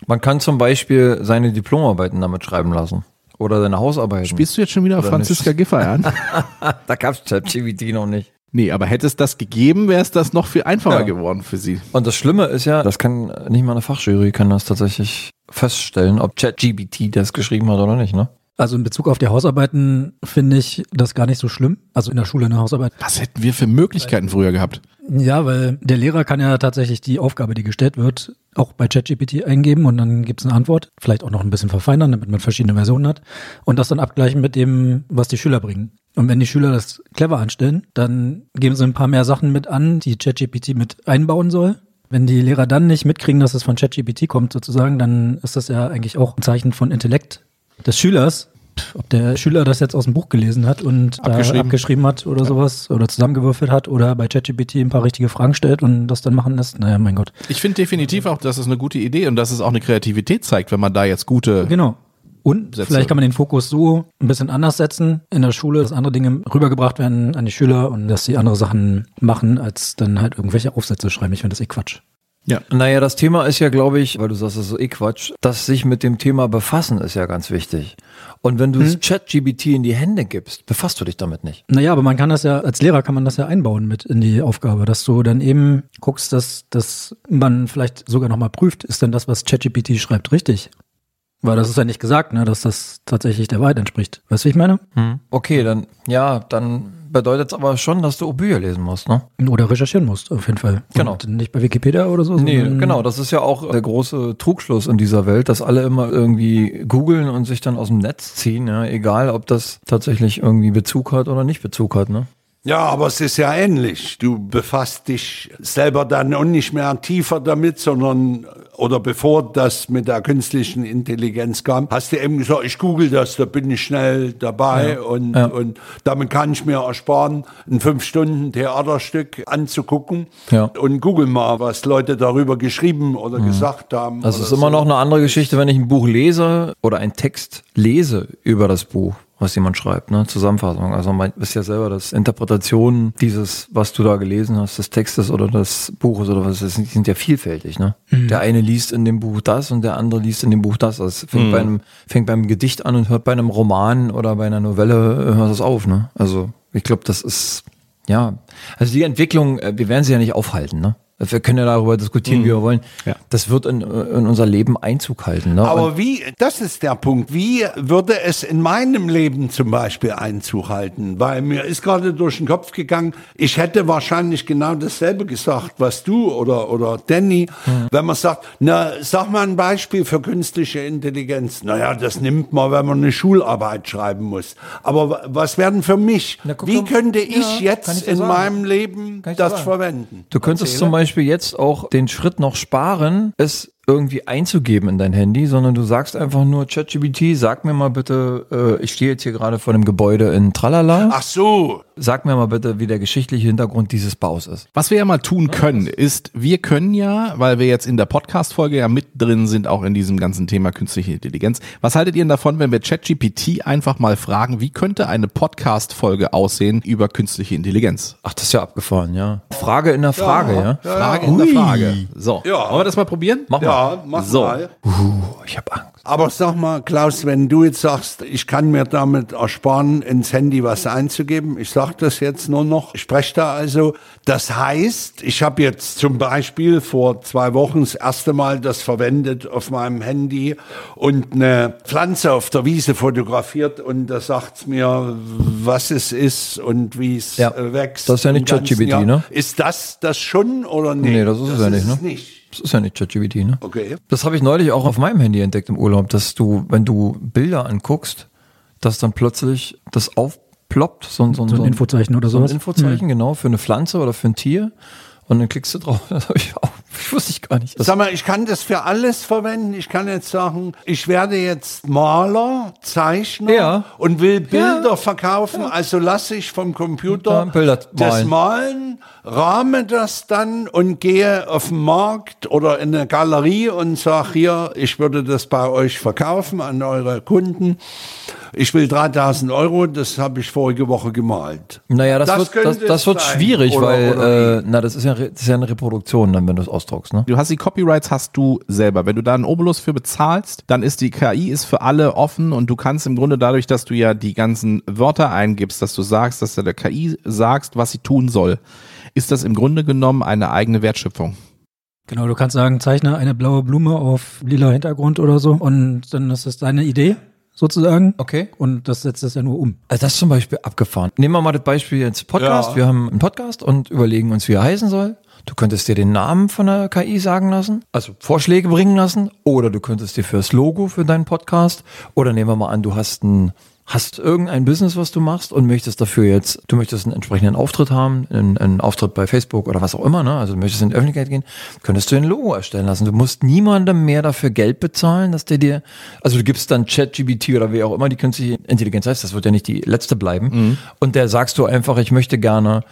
Man kann zum Beispiel seine Diplomarbeiten damit schreiben lassen. Oder seine Hausarbeiten. Spielst du jetzt schon wieder Oder Franziska Giffey an? da gab es ChatGPT noch nicht. Nee, aber hätte es das gegeben, wäre es das noch viel einfacher Ja. geworden für sie. Und das Schlimme ist ja, das kann nicht mal eine Fachjury kann das tatsächlich feststellen, ob ChatGPT das geschrieben hat oder nicht, ne? Also in Bezug auf die Hausarbeiten finde ich das gar nicht so schlimm. Also in der Schule eine Hausarbeit. Was hätten wir für Möglichkeiten früher gehabt? Ja, weil der Lehrer kann ja tatsächlich die Aufgabe, die gestellt wird, auch bei ChatGPT eingeben und dann gibt es eine Antwort. Vielleicht auch noch ein bisschen verfeinern, damit man verschiedene Versionen hat. Und das dann abgleichen mit dem, was die Schüler bringen. Und wenn die Schüler das clever anstellen, dann geben sie ein paar mehr Sachen mit an, die ChatGPT mit einbauen soll. Wenn die Lehrer dann nicht mitkriegen, dass es von ChatGPT kommt sozusagen, dann ist das ja eigentlich auch ein Zeichen von Intellekt des Schülers. Ob der Schüler das jetzt aus dem Buch gelesen hat und Abgeschrieben. abgeschrieben hat oder sowas oder zusammengewürfelt hat oder bei ChatGPT ein paar richtige Fragen stellt und das dann machen lässt, naja, mein Gott. Ich finde definitiv auch, dass es eine gute Idee und dass es auch eine Kreativität zeigt, wenn man da jetzt gute. Genau. Und Sätze. vielleicht kann man den Fokus so ein bisschen anders setzen in der Schule, dass andere Dinge rübergebracht werden an die Schüler und dass sie andere Sachen machen, als dann halt irgendwelche Aufsätze schreiben. Ich finde das eh Quatsch. Ja. Naja, das Thema ist ja, glaube ich, weil du sagst, das ist eh Quatsch, dass sich mit dem Thema befassen ist ja ganz wichtig. Und wenn du Hm? es ChatGPT in die Hände gibst, befasst du dich damit nicht. Naja, aber man kann das ja, als Lehrer kann man das ja einbauen mit in die Aufgabe, dass du dann eben guckst, dass, dass man vielleicht sogar nochmal prüft, ist denn das, was ChatGPT schreibt, richtig? Weil das ist ja nicht gesagt, ne, dass das tatsächlich der Wahrheit entspricht. Weißt du, wie ich meine? Okay, dann, ja, dann bedeutet es aber schon, dass du Bücher lesen musst, ne? Oder recherchieren musst, auf jeden Fall. Genau. Und nicht bei Wikipedia oder so. Nee, genau, das ist ja auch der große Trugschluss in dieser Welt, dass alle immer irgendwie googeln und sich dann aus dem Netz ziehen, ja, egal ob das tatsächlich irgendwie Bezug hat oder nicht Bezug hat, ne? Ja, aber es ist ja ähnlich. Du befasst dich selber dann auch nicht mehr tiefer damit, sondern, oder bevor das mit der künstlichen Intelligenz kam, hast du eben gesagt, ich google das, da bin ich schnell dabei und, Ja. und damit kann ich mir ersparen, ein fünf Stunden Theaterstück anzugucken Ja. und google mal, was Leute darüber geschrieben oder gesagt haben. Also es ist immer so. noch eine andere Geschichte, wenn ich ein Buch lese oder einen Text lese über das Buch, was jemand schreibt, ne? Zusammenfassung. Also man ist ja selber das Interpretation dieses, was du da gelesen hast, des Textes oder des Buches oder was, das sind, ja vielfältig, ne? Der eine liest in dem Buch das und der andere liest in dem Buch das. Das fängt, bei einem, fängt beim Gedicht an und hört bei einem Roman oder bei einer Novelle, äh, hört das auf, ne? Also ich glaube, das ist, ja, also die Entwicklung, äh, wir werden sie ja nicht aufhalten, ne? Wir können ja darüber diskutieren, wie wir wollen. Ja. Das wird in, in unser Leben Einzug halten. Ne? Und Aber wie, das ist der Punkt, wie würde es in meinem Leben zum Beispiel Einzug halten? Weil mir ist gerade durch den Kopf gegangen, ich hätte wahrscheinlich genau dasselbe gesagt, was du oder, oder Danny, wenn man sagt, na, sag mal ein Beispiel für künstliche Intelligenz. Naja, das nimmt man, wenn man eine Schularbeit schreiben muss. Aber wa- was werden für mich? Na, Wie könnte ich Ja, jetzt ich in sagen. meinem Leben das sagen. verwenden? Du könntest zum Beispiel jetzt auch den Schritt noch sparen, es irgendwie einzugeben in dein Handy, sondern du sagst einfach nur ChatGPT, sag mir mal bitte, äh, ich stehe jetzt hier gerade vor einem Gebäude in Tralala, Ach so, sag mir mal bitte, wie der geschichtliche Hintergrund dieses Baus ist. Was wir ja mal tun können, ist, wir können ja, weil wir jetzt in der Podcast-Folge ja mit drin sind, auch in diesem ganzen Thema künstliche Intelligenz. Was haltet ihr denn davon, wenn wir ChatGPT einfach mal fragen, wie könnte eine Podcast-Folge aussehen über künstliche Intelligenz? Ach, das ist ja abgefahren, ja. Frage in der Frage, ja. Frage in der Frage. So, Ja. wollen wir das mal probieren? Mach mal. ja, Ja, mach So. mal. Ich habe Angst. Aber sag mal, Klaus, wenn du jetzt sagst, ich kann mir damit ersparen, ins Handy was einzugeben, ich sag das jetzt nur noch, ich spreche da also, das heißt, ich habe jetzt zum Beispiel vor zwei Wochen das erste Mal das verwendet auf meinem Handy und eine Pflanze auf der Wiese fotografiert und da sagt's mir, was es ist und wie es Ja, äh, wächst. das ist ja nicht ChatGPT, ne? Ist das das schon oder nicht? Nee, das ist es ja nicht, ne? nicht. Das ist ja nicht ChatGPT, ne? Okay. Das habe ich neulich auch auf meinem Handy entdeckt im Urlaub, dass du, wenn du Bilder anguckst, dass dann plötzlich das aufploppt, so, so, So ein Infozeichen oder so ein sowas. Infozeichen, genau, für eine Pflanze oder für ein Tier. Und dann klickst du drauf. Das habe ich auch. Ich wusste ich gar nicht. Das, Sag mal, ich kann das für alles verwenden. Ich kann jetzt sagen, ich werde jetzt Maler, Zeichner Ja. und will Bilder verkaufen. Also lasse ich vom Computer Ja, das malen. rahme das dann und gehe auf den Markt oder in eine Galerie und sage hier, ich würde das bei euch verkaufen an eure Kunden. Ich will 3000 Euro, das habe ich vorige Woche gemalt. naja, das, Das wird, das, das wird schwierig, Oder- weil, oder äh, na, das ist ja, das ist ja eine Reproduktion dann, wenn du es ausdruckst, ne? Du hast die Copyrights hast du selber. Wenn du da einen Obolus für bezahlst, dann ist die KI ist für alle offen und du kannst im Grunde dadurch, dass du ja die ganzen Wörter eingibst, dass du sagst, dass du der KI sagst, was sie tun soll, ist das im Grunde genommen eine eigene Wertschöpfung. Genau, du kannst sagen, zeichne eine blaue Blume auf lila Hintergrund oder so und dann ist das deine Idee sozusagen. Okay. Und das setzt das ja nur um. Also das ist zum Beispiel abgefahren. Nehmen wir mal das Beispiel jetzt Podcast. Ja. Wir haben einen Podcast und überlegen uns, wie er heißen soll. Du könntest dir den Namen von der KI sagen lassen, also Vorschläge bringen lassen, oder du könntest dir fürs Logo für deinen Podcast, oder nehmen wir mal an, du hast ein hast irgendein Business, was du machst und möchtest dafür jetzt, du möchtest einen entsprechenden Auftritt haben, einen, einen Auftritt bei Facebook oder was auch immer, ne? Also du möchtest in die Öffentlichkeit gehen, könntest du ein Logo erstellen lassen. Du musst niemandem mehr dafür Geld bezahlen, dass der dir, also du gibst dann ChatGPT oder wie auch immer die künstliche Intelligenz heißt, das wird ja nicht die letzte bleiben. Und der sagst du einfach, ich möchte gerne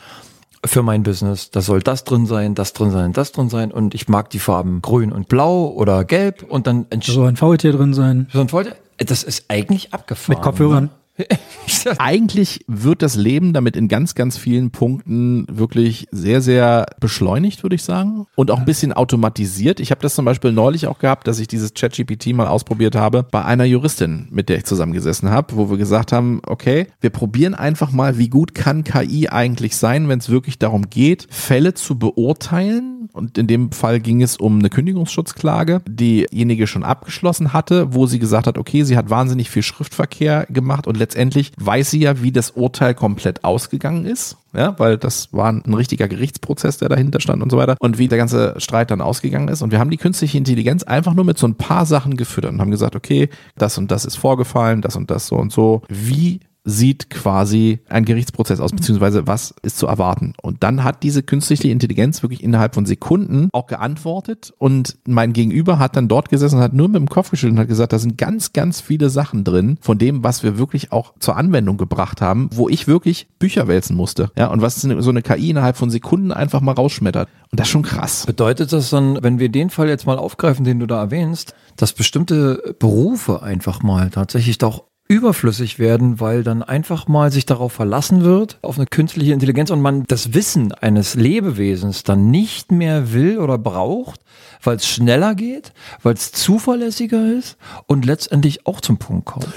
für mein Business, da soll das drin sein, das drin sein, das drin sein und ich mag die Farben grün und blau oder gelb und dann Da soll ein Faultier drin sein. so ein Voll- das ist eigentlich abgefahren. Mit Kopfhörern. Eigentlich wird das Leben damit in ganz, ganz vielen Punkten wirklich sehr, sehr beschleunigt, würde ich sagen. Und auch ein bisschen automatisiert. Ich habe das zum Beispiel neulich auch gehabt, dass ich dieses ChatGPT mal ausprobiert habe bei einer Juristin, mit der ich zusammengesessen habe, wo wir gesagt haben, okay, wir probieren einfach mal, wie gut kann KI eigentlich sein, wenn es wirklich darum geht, Fälle zu beurteilen. Und in dem Fall ging es um eine Kündigungsschutzklage, die diejenige schon abgeschlossen hatte, wo sie gesagt hat, okay, sie hat wahnsinnig viel Schriftverkehr gemacht und letztendlich weiß sie ja, wie das Urteil komplett ausgegangen ist. Ja, weil das war ein richtiger Gerichtsprozess, der dahinter stand und so weiter. Und wie der ganze Streit dann ausgegangen ist. Und wir haben die künstliche Intelligenz einfach nur mit so ein paar Sachen gefüttert und haben gesagt, okay, das und das ist vorgefallen, das und das so und so. Wie sieht quasi ein Gerichtsprozess aus, beziehungsweise was ist zu erwarten. Und dann hat diese künstliche Intelligenz wirklich innerhalb von Sekunden auch geantwortet und mein Gegenüber hat dann dort gesessen und hat nur mit dem Kopf geschüttelt und hat gesagt, da sind ganz, ganz viele Sachen drin von dem, was wir wirklich auch zur Anwendung gebracht haben, wo ich wirklich Bücher wälzen musste. Ja, und was so eine KI innerhalb von Sekunden einfach mal rausschmettert. Und das ist schon krass. Bedeutet das dann, wenn wir den Fall jetzt mal aufgreifen, den du da erwähnst, dass bestimmte Berufe einfach mal tatsächlich doch überflüssig werden, weil dann einfach mal sich darauf verlassen wird, auf eine künstliche Intelligenz und man das Wissen eines Lebewesens dann nicht mehr will oder braucht, weil es schneller geht, weil es zuverlässiger ist und letztendlich auch zum Punkt kommt.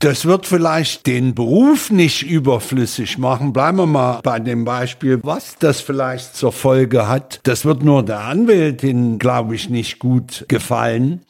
Das wird vielleicht den Beruf nicht überflüssig machen. Bleiben wir mal bei dem Beispiel, was das vielleicht zur Folge hat. Das wird nur der Anwältin, glaube ich, nicht gut gefallen.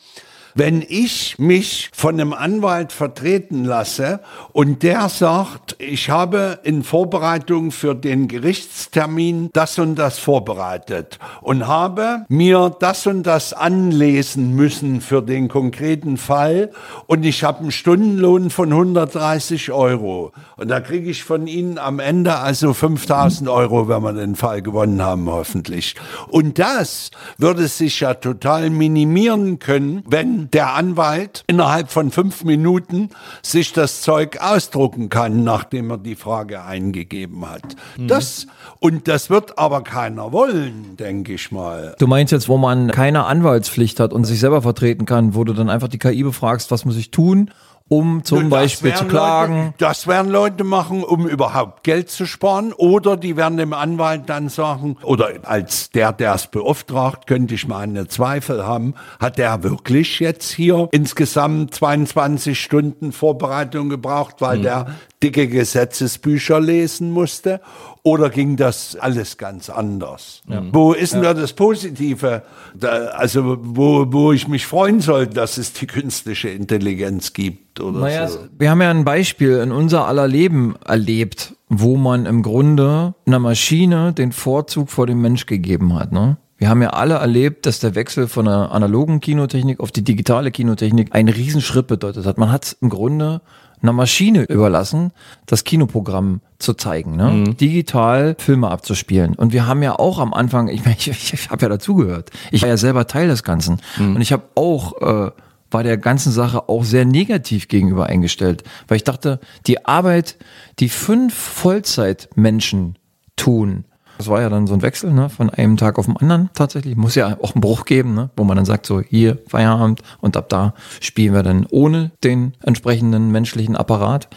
Wenn ich mich von einem Anwalt vertreten lasse und der sagt, ich habe in Vorbereitung für den Gerichtstermin das und das vorbereitet und habe mir das und das anlesen müssen für den konkreten Fall und ich habe einen Stundenlohn von 130 Euro und da kriege ich von Ihnen am Ende also 5000 Euro, wenn wir den Fall gewonnen haben, hoffentlich. Und das würde sich ja total minimieren können, wenn der Anwalt innerhalb von fünf Minuten sich das Zeug ausdrucken kann, nachdem er die Frage eingegeben hat. Das, und das wird aber keiner wollen, denke ich mal. Du meinst jetzt, wo man keine Anwaltspflicht hat und sich selber vertreten kann, wo du dann einfach die KI befragst, was muss ich tun? Um zum Das Beispiel zu klagen. Leute, das werden Leute machen, um überhaupt Geld zu sparen. Oder die werden dem Anwalt dann sagen, oder als der, der es beauftragt, könnte ich meine Zweifel haben, hat der wirklich jetzt hier insgesamt 22 Stunden Vorbereitung gebraucht, weil der dicke Gesetzesbücher lesen musste? Oder ging das alles ganz anders? Wo ist denn da das Positive? Da, also wo, wo ich mich freuen sollte, dass es die künstliche Intelligenz gibt oder Naja, so. wir haben ja ein Beispiel in unser aller Leben erlebt, wo man im Grunde einer Maschine den Vorzug vor dem Mensch gegeben hat. Ne? Wir haben ja alle erlebt, dass der Wechsel von der analogen Kinotechnik auf die digitale Kinotechnik einen Riesenschritt bedeutet hat. Man hat im Grunde einer Maschine überlassen, das Kinoprogramm zu zeigen, ne? digital Filme abzuspielen. Und wir haben ja auch am Anfang, ich, meine, ich, ich, ich habe ja dazugehört, ich war ja selber Teil des Ganzen. Und ich habe auch äh, war der ganzen Sache auch sehr negativ gegenüber eingestellt, weil ich dachte, die Arbeit, die fünf Vollzeitmenschen tun, das war ja dann so ein Wechsel, ne, von einem Tag auf den anderen tatsächlich. Muss ja auch einen Bruch geben, ne, wo man dann sagt, so hier Feierabend und ab da spielen wir dann ohne den entsprechenden menschlichen Apparat.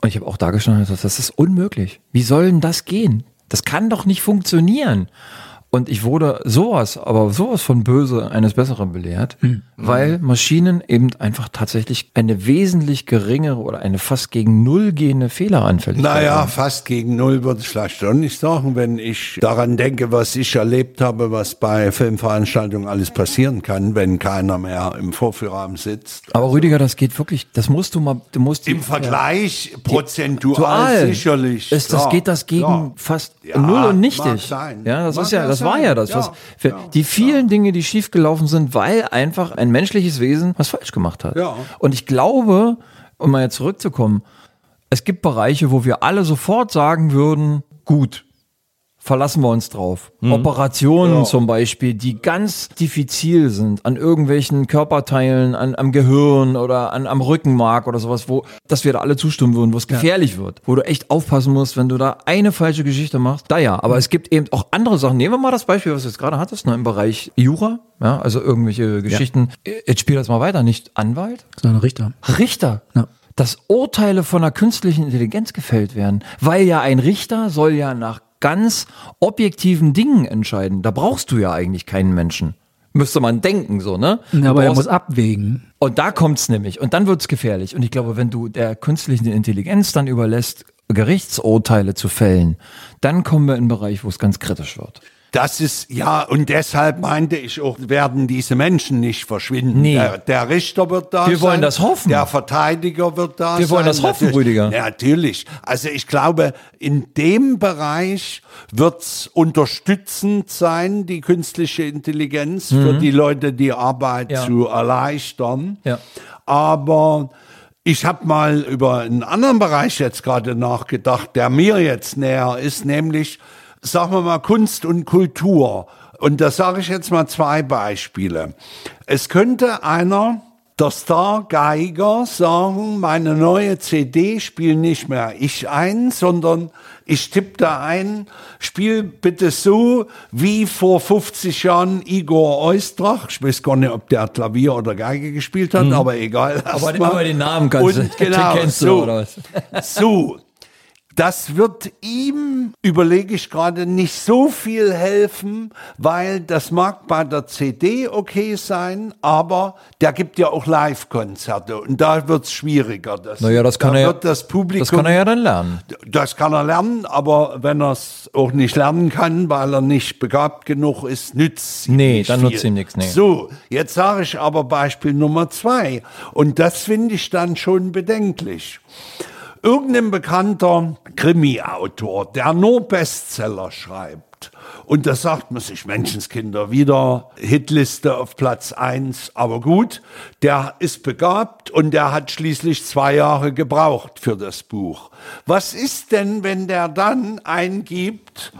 Und ich habe auch da gestanden das ist unmöglich. Wie soll denn das gehen? Das kann doch nicht funktionieren. Und ich wurde sowas, aber sowas von böse eines Besseren belehrt, weil Maschinen eben einfach tatsächlich eine wesentlich geringere oder eine fast gegen Null gehende Fehleranfälligkeit Naja, haben. fast gegen null würde ich vielleicht schon nicht sagen, wenn ich daran denke, was ich erlebt habe, was bei Filmveranstaltungen alles passieren kann, wenn keiner mehr im Vorführraum sitzt. Aber Rüdiger, das geht wirklich, das musst du mal, du musst Im Vergleich prozentual Dual. sicherlich. Ist, das klar, geht das gegen klar. fast Ja, null und nichtig. Ja, das Mag ist ja, ja das war ja das, was Ja, für ja, die vielen Dinge, die schiefgelaufen sind, weil einfach ein menschliches Wesen was falsch gemacht hat. Ja. Und ich glaube, um mal jetzt zurückzukommen, es gibt Bereiche, wo wir alle sofort sagen würden, gut, verlassen wir uns drauf. Operationen zum Beispiel, die ganz diffizil sind an irgendwelchen Körperteilen, an, am Gehirn oder an, am Rückenmark oder sowas, wo, dass wir da alle zustimmen würden, wo es gefährlich wird, wo du echt aufpassen musst, wenn du da eine falsche Geschichte machst. Da ja, aber es gibt eben auch andere Sachen. Nehmen wir mal das Beispiel, was du jetzt gerade hattest, ne, im Bereich Jura, ja, also irgendwelche Geschichten. Jetzt spiel das mal weiter, nicht Anwalt, Sondern Richter. Richter. Ja. Dass Urteile von einer künstlichen Intelligenz gefällt werden, weil ja ein Richter soll ja nach ganz objektiven Dingen entscheiden. Da brauchst du ja eigentlich keinen Menschen. Müsste man denken, so, ne? Ja, aber er muss abwägen. und da kommt's nämlich. Und dann wird's gefährlich. Und ich glaube, wenn du der künstlichen Intelligenz dann überlässt, Gerichtsurteile zu fällen, dann kommen wir in einen Bereich, wo es ganz kritisch wird. Das ist, ja, und deshalb meinte ich auch, werden diese Menschen nicht verschwinden. Nee. Der, der Richter wird da Wir sein. wollen das hoffen. Der Verteidiger wird da sein. Wir wollen das hoffen, Natürlich. Rüdiger. Ja, natürlich. Also ich glaube, in dem Bereich wird's unterstützend sein, die künstliche Intelligenz für die Leute, die Arbeit Mhm. Ja. zu erleichtern. Ja. Aber ich habe mal über einen anderen Bereich jetzt gerade nachgedacht, der mir jetzt näher ist, nämlich, sagen wir mal, Kunst und Kultur. Und da sage ich jetzt mal zwei Beispiele. Es könnte einer, der Star Geiger, sagen, meine neue CD spielt nicht mehr ich ein, sondern ich tippe da ein, spiel bitte so wie vor 50 Jahren Igor Oistrach. Ich weiß gar nicht, ob der Klavier oder Geige gespielt hat, aber egal. Mhm. Aber, aber den Namen kannst Und du, genau, kennst du, so. oder was? So, das wird ihm, überlege ich gerade, nicht so viel helfen, weil das mag bei der CD okay sein, aber der gibt ja auch Live-Konzerte und da wird's schwieriger. Das, Naja, das kann da er wird das Publikum, Das kann er ja dann lernen. das kann er lernen, aber wenn er es auch nicht lernen kann, weil er nicht begabt genug ist, nützt ihm Nee, dann viel. nutzt ihm nichts, nee. So, jetzt sage ich aber Beispiel Nummer zwei. Und das finde ich dann schon bedenklich. Irgendein bekannter Krimi-Autor, der nur Bestseller schreibt. Und da sagt man sich, Menschenskinder, wieder Hitliste auf Platz eins. Aber gut, der ist begabt und der hat schließlich zwei Jahre gebraucht für das Buch. Was ist denn, wenn der dann eingibt,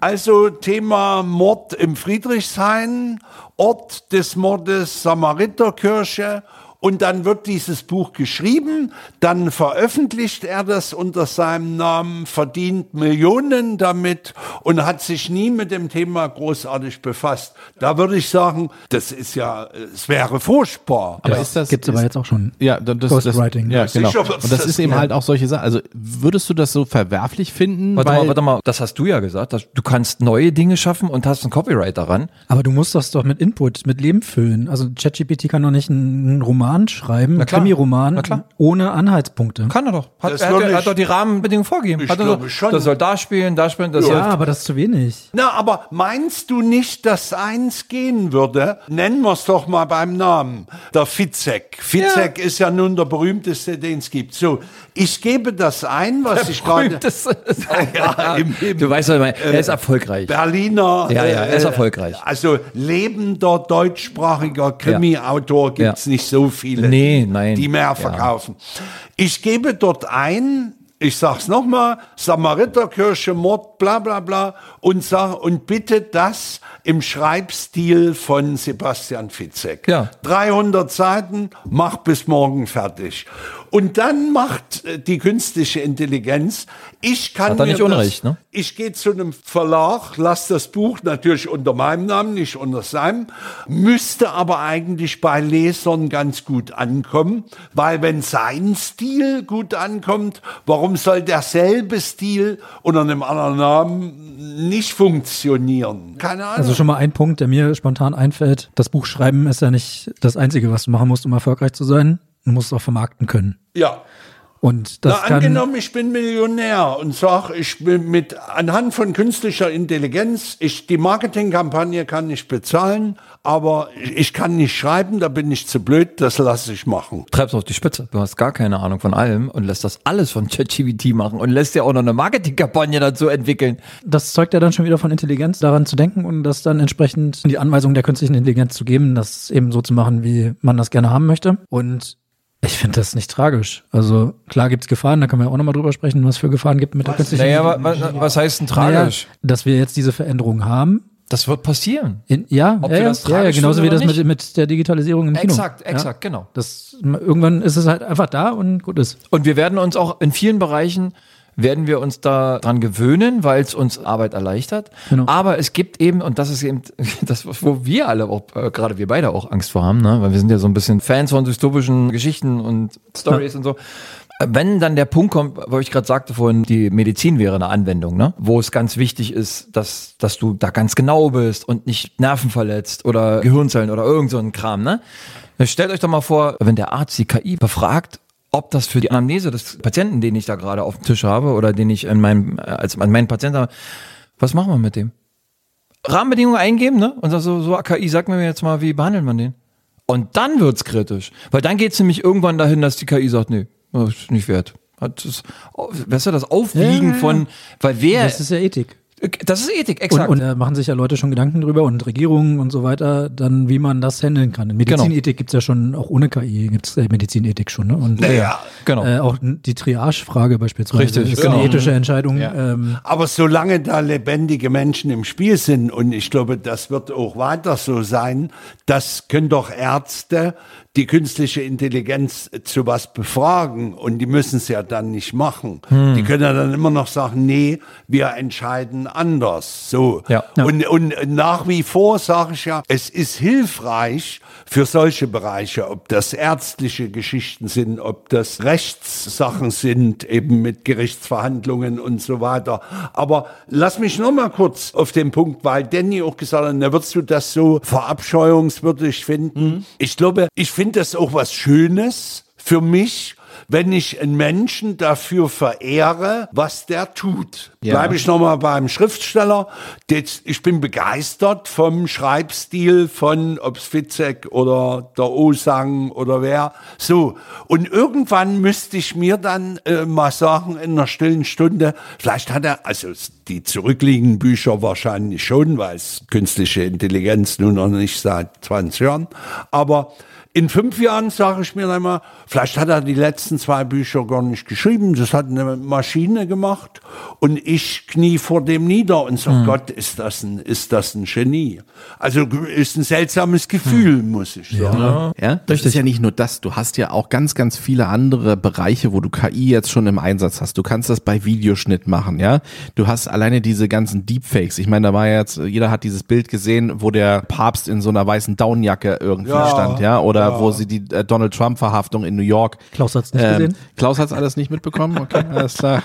also Thema Mord im Friedrichshain, Ort des Mordes Samariterkirche und dann wird dieses Buch geschrieben, dann veröffentlicht er das unter seinem Namen, verdient Millionen damit und hat sich nie mit dem Thema großartig befasst. Da würde ich sagen, das ist ja, es wäre furchtbar. Aber ist das Gibt's aber jetzt auch schon. Ja, das, das, Ghostwriting. ja, Sicher genau. Und das das ist eben geben. halt auch solche Sachen. Also würdest du das so verwerflich finden? Warte weil, mal, warte mal, das hast du ja gesagt. dass Du kannst neue Dinge schaffen und hast ein Copyright daran. Aber du musst das doch mit Input, mit Leben füllen. Also ChatGPT kann doch nicht einen Roman schreiben, einen. Krimiroman, ohne Anhaltspunkte. Kann er doch. Hat, er, hat, er hat doch die Rahmenbedingungen vorgegeben. Ich hat er glaube so, schon. Das soll da spielen, da spielen, das ja, soll. aber das ist zu wenig. Na, aber meinst du nicht, dass eins gehen würde? Nennen wir es doch mal beim Namen. Der Fitzek. Fitzek ist ja nun der berühmteste, den es gibt. So, ich gebe das ein, was ich gerade... Ja, im- im- du weißt, was ich meine. er ist erfolgreich. Berliner. Ja, ja, er ist äh, erfolgreich. Also lebender deutschsprachiger Krimi-Autor gibt es Ja. nicht so viele, Nee, nein. die mehr Ja. verkaufen. Ich gebe dort ein, ich sag's nochmal, Samariterkirche, Mord, bla bla bla, und, sag, und bitte das im Schreibstil von Sebastian Fitzek. Ja. 300 Seiten, mach bis morgen fertig. Und dann macht äh, die künstliche Intelligenz, ich kann Hat er nicht das, Unrecht, ne? ich gehe zu einem Verlag, lasse das Buch natürlich unter meinem Namen, nicht unter seinem, müsste aber eigentlich bei Lesern ganz gut ankommen, weil wenn sein Stil gut ankommt, warum soll derselbe Stil unter einem anderen Namen nicht funktionieren? Keine Ahnung. Also schon mal ein Punkt, der mir spontan einfällt. Das Buch schreiben ist ja nicht das Einzige, was du machen musst, um erfolgreich zu sein. Du musst es auch vermarkten können. ja. Und das Na, kann, angenommen, ich bin Millionär und sag, ich bin mit anhand von künstlicher Intelligenz, ich die Marketingkampagne kann ich bezahlen, aber ich kann nicht schreiben, da bin ich zu blöd, das lasse ich machen. treibst auf die Spitze. Du hast gar keine Ahnung von allem und lässt das alles von ChatGPT machen und lässt dir auch noch eine Marketingkampagne dazu entwickeln. das zeugt ja dann schon wieder von Intelligenz, daran zu denken und das dann entsprechend die Anweisung der künstlichen Intelligenz zu geben, das eben so zu machen, wie man das gerne haben möchte. Und ich finde das nicht tragisch. Also klar gibt's Gefahren, da können wir auch nochmal drüber sprechen, was für Gefahren gibt mit der künstlichen Naja, wa, wa, was heißt denn tragisch? Naja, dass wir jetzt diese Veränderung haben. Das wird passieren. In, ja, Ob ja, wir das ja, ja, genauso wie das mit, mit der Digitalisierung im Kino. Exakt, exakt, ja. genau. Das, irgendwann ist es halt einfach da und gut ist. Und wir werden uns auch in vielen Bereichen werden wir uns daran gewöhnen, weil es uns Arbeit erleichtert. Genau. Aber es gibt eben, und das ist eben das, wo wir alle auch, äh, gerade wir beide auch Angst vor haben, ne? weil wir sind ja so ein bisschen Fans von dystopischen Geschichten und Stories und so. Wenn dann der Punkt kommt, wo ich gerade sagte vorhin, die Medizin wäre eine Anwendung, ne? wo es ganz wichtig ist, dass, dass du da ganz genau bist und nicht Nerven verletzt oder Gehirnzellen oder irgend so ein Kram. Ne? Stellt euch doch mal vor, wenn der Arzt die KI befragt, ob das für die Anamnese des Patienten, den ich da gerade auf dem Tisch habe oder den ich in meinem, äh, als an meinen Patienten habe, was machen wir mit dem? Rahmenbedingungen eingeben, ne? Und so, so KI, sag mir jetzt mal, wie behandelt man den? Und dann wird's kritisch. Weil dann geht's nämlich irgendwann dahin, dass die KI sagt, nee, das ist nicht wert. Hat das, weißt du, das Aufwiegen Ja, ja, ja. von, weil wer, Das ist ja Ethik. Das ist Ethik, Und, exakt. und da machen sich ja Leute schon Gedanken drüber und Regierungen und so weiter, dann wie man das handeln kann. In Medizinethik gibt's ja schon, auch ohne KI gibt's äh, Medizinethik schon. Ne? Und Naja, genau. äh, auch die Triage-Frage beispielsweise Richtig, ist eine genau. ethische Entscheidung. Ähm, Aber solange da lebendige Menschen im Spiel sind, und ich glaube, das wird auch weiter so sein, das können doch Ärzte die künstliche Intelligenz zu was befragen und die müssen es ja dann nicht machen. Hm. Die können ja dann immer noch sagen, nee, wir entscheiden anders. So. Ja. Ja. Und, und nach wie vor sage ich ja, es ist hilfreich für solche Bereiche, ob das ärztliche Geschichten sind, ob das Rechtssachen sind, eben mit Gerichtsverhandlungen und so weiter. Aber lass mich noch mal kurz auf den Punkt, weil Danny auch gesagt hat, na, würdest du das so verabscheuungswürdig finden? Ich glaube, ich finde das auch was Schönes für mich, wenn ich einen Menschen dafür verehre, was der tut. Ja. Bleibe ich nochmal beim Schriftsteller. Ich bin begeistert vom Schreibstil von ob's Fitzek oder der Osang oder wer. So. Und irgendwann müsste ich mir dann äh, mal sagen, in einer stillen Stunde, vielleicht hat er, also die zurückliegenden Bücher wahrscheinlich schon, weil es künstliche Intelligenz nun noch nicht seit 20 Jahren, aber In fünf Jahren sage ich mir dann mal, vielleicht hat er die letzten zwei Bücher gar nicht geschrieben, das hat eine Maschine gemacht und ich knie vor dem nieder und sage, Gott, ist das, ein, ist das ein Genie. Also ist ein seltsames Gefühl, muss ich sagen. Ja, das ist ja nicht nur das. Du hast ja auch ganz, ganz viele andere Bereiche, wo du KI jetzt schon im Einsatz hast. Du kannst das bei Videoschnitt machen, ja. Du hast alleine diese ganzen Deepfakes. Ich meine, da war ja jetzt, jeder hat dieses Bild gesehen, wo der Papst in so einer weißen Downjacke irgendwie Ja, stand, ja. Oder ja. wo sie die äh, Donald Trump Verhaftung in New York. Klaus hat's nicht Ähm, gesehen. Klaus hat's alles nicht mitbekommen. Okay, alles klar.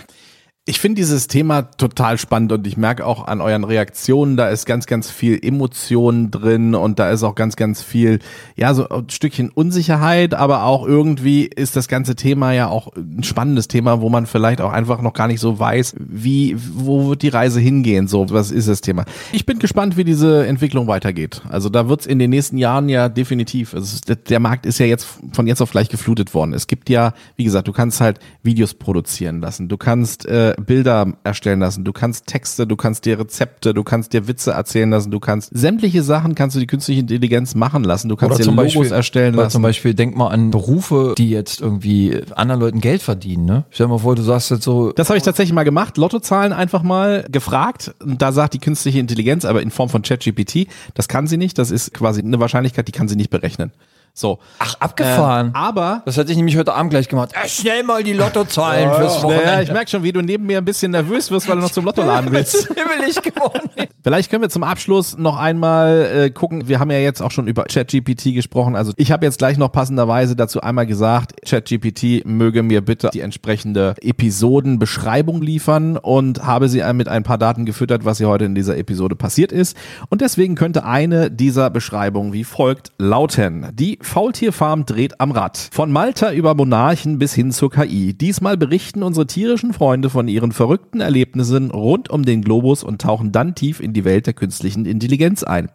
Ich finde dieses Thema total spannend und ich merke auch an euren Reaktionen, da ist ganz, ganz viel Emotion drin und da ist auch ganz, ganz viel, ja, so ein Stückchen Unsicherheit, aber auch irgendwie ist das ganze Thema ja auch ein spannendes Thema, wo man vielleicht auch einfach noch gar nicht so weiß, wie, wo wird die Reise hingehen, so, was ist das Thema. Ich bin gespannt, wie diese Entwicklung weitergeht. Also da wird's in den nächsten Jahren ja definitiv, also der Markt ist ja jetzt von jetzt auf gleich geflutet worden. Es gibt ja, wie gesagt, du kannst halt Videos produzieren lassen, du kannst äh, Bilder erstellen lassen, du kannst Texte, du kannst dir Rezepte, du kannst dir Witze erzählen lassen, du kannst sämtliche Sachen kannst du die künstliche Intelligenz machen lassen, du kannst dir Logos erstellen oder lassen. Zum Beispiel, denk mal an Berufe, die jetzt irgendwie anderen Leuten Geld verdienen. Ne? Stell dir mal vor, du sagst jetzt so, Das habe ich tatsächlich mal gemacht, Lottozahlen einfach mal gefragt. Und da sagt die künstliche Intelligenz, aber in Form von ChatGPT, das kann sie nicht, das ist quasi eine Wahrscheinlichkeit, die kann sie nicht berechnen. So. ach, abgefahren. Ähm, aber das hätte ich nämlich heute Abend gleich gemacht. Äh, schnell mal die Lottozahlen fürs Wochenende. ich merke schon, wie du neben mir ein bisschen nervös wirst, weil du noch zum Lotto laden willst. himmelig geworden. Vielleicht können wir zum Abschluss noch einmal äh, gucken. Wir haben ja jetzt auch schon über ChatGPT gesprochen. Also ich habe jetzt gleich noch passenderweise dazu einmal gesagt, ChatGPT möge mir bitte die entsprechende Episodenbeschreibung liefern und habe sie mit ein paar Daten gefüttert, was hier heute in dieser Episode passiert ist. Und deswegen könnte eine dieser Beschreibungen wie folgt lauten. Die Faultierfarm dreht am Rad. Von Malta über Monarchen bis hin zur KI. Diesmal berichten unsere tierischen Freunde von ihren verrückten Erlebnissen rund um den Globus und tauchen dann tief in die Welt der künstlichen Intelligenz ein.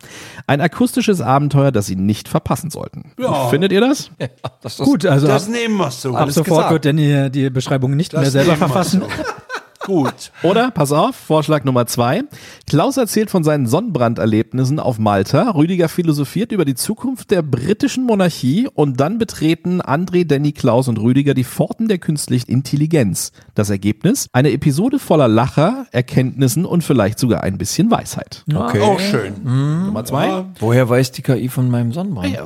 Ein akustisches Abenteuer, das sie nicht verpassen sollten. Ja. Findet ihr das? Das ist Gut, also Das ab, nehmen wir so. ab sofort gesagt. wird Danny die Beschreibung nicht mehr Das selber nehmen wir verfassen. so. Gut. Oder, pass auf, Vorschlag Nummer zwei. Klaus erzählt von seinen Sonnenbranderlebnissen auf Malta. Rüdiger philosophiert über die Zukunft der britischen Monarchie und dann betreten André, Danny, Klaus und Rüdiger die Pforten der künstlichen Intelligenz. Das Ergebnis? Eine Episode voller Lacher, Erkenntnissen und vielleicht sogar ein bisschen Weisheit. okay. Auch schön. Nummer zwei. Woher weiß die KI von meinem Sonnenbrand?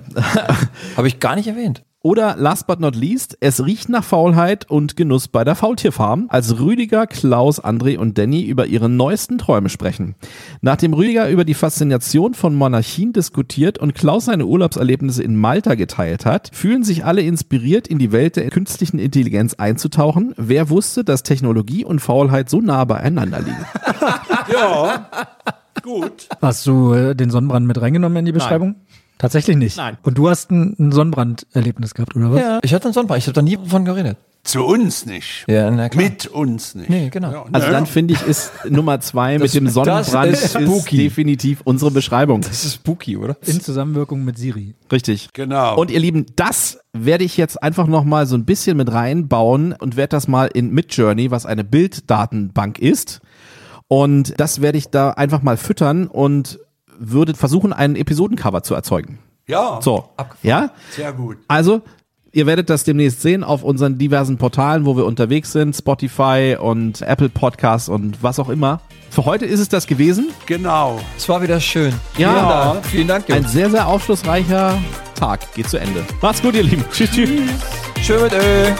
Habe ich gar nicht erwähnt. Oder last but not least, es riecht nach Faulheit und Genuss bei der Faultierfarm, als Rüdiger, Klaus, André und Danny über ihre neuesten Träume sprechen. Nachdem Rüdiger über die Faszination von Monarchien diskutiert und Klaus seine Urlaubserlebnisse in Malta geteilt hat, fühlen sich alle inspiriert, in die Welt der künstlichen Intelligenz einzutauchen. Wer wusste, dass Technologie und Faulheit so nah beieinander liegen? Ja. Gut. Hast du äh, den Sonnenbrand mit reingenommen in die Beschreibung? Tatsächlich nicht. Nein. Und du hast ein, ein Sonnenbranderlebnis gehabt, oder was? Ja. Ich hatte einen Sonnenbrand. Ich habe da nie davon geredet. Zu uns nicht. Ja, na klar. Mit uns nicht. Nee, genau. Ja, Also na dann finde ich, ist Nummer zwei Das- mit dem das Sonnenbrand ist spooky. definitiv unsere Beschreibung. Das ist spooky, oder? In Zusammenwirkung mit Siri. Richtig. Genau. Und ihr Lieben, das werde ich jetzt einfach noch mal so ein bisschen mit reinbauen und werde das mal in Midjourney, was eine Bilddatenbank ist. Und das werde ich da einfach mal füttern und würde versuchen, einen Episodencover zu erzeugen. ja. So, ja? Sehr gut. Also, ihr werdet das demnächst sehen auf unseren diversen Portalen, wo wir unterwegs sind, Spotify und Apple Podcasts und was auch immer. Für heute ist es das gewesen. Genau. Es war wieder schön. Ja. Vielen Dank. Vielen Dank, Ein sehr, sehr aufschlussreicher Tag geht zu Ende. Macht's gut, ihr Lieben. Tschüss, tschüss. Schön mit Ö.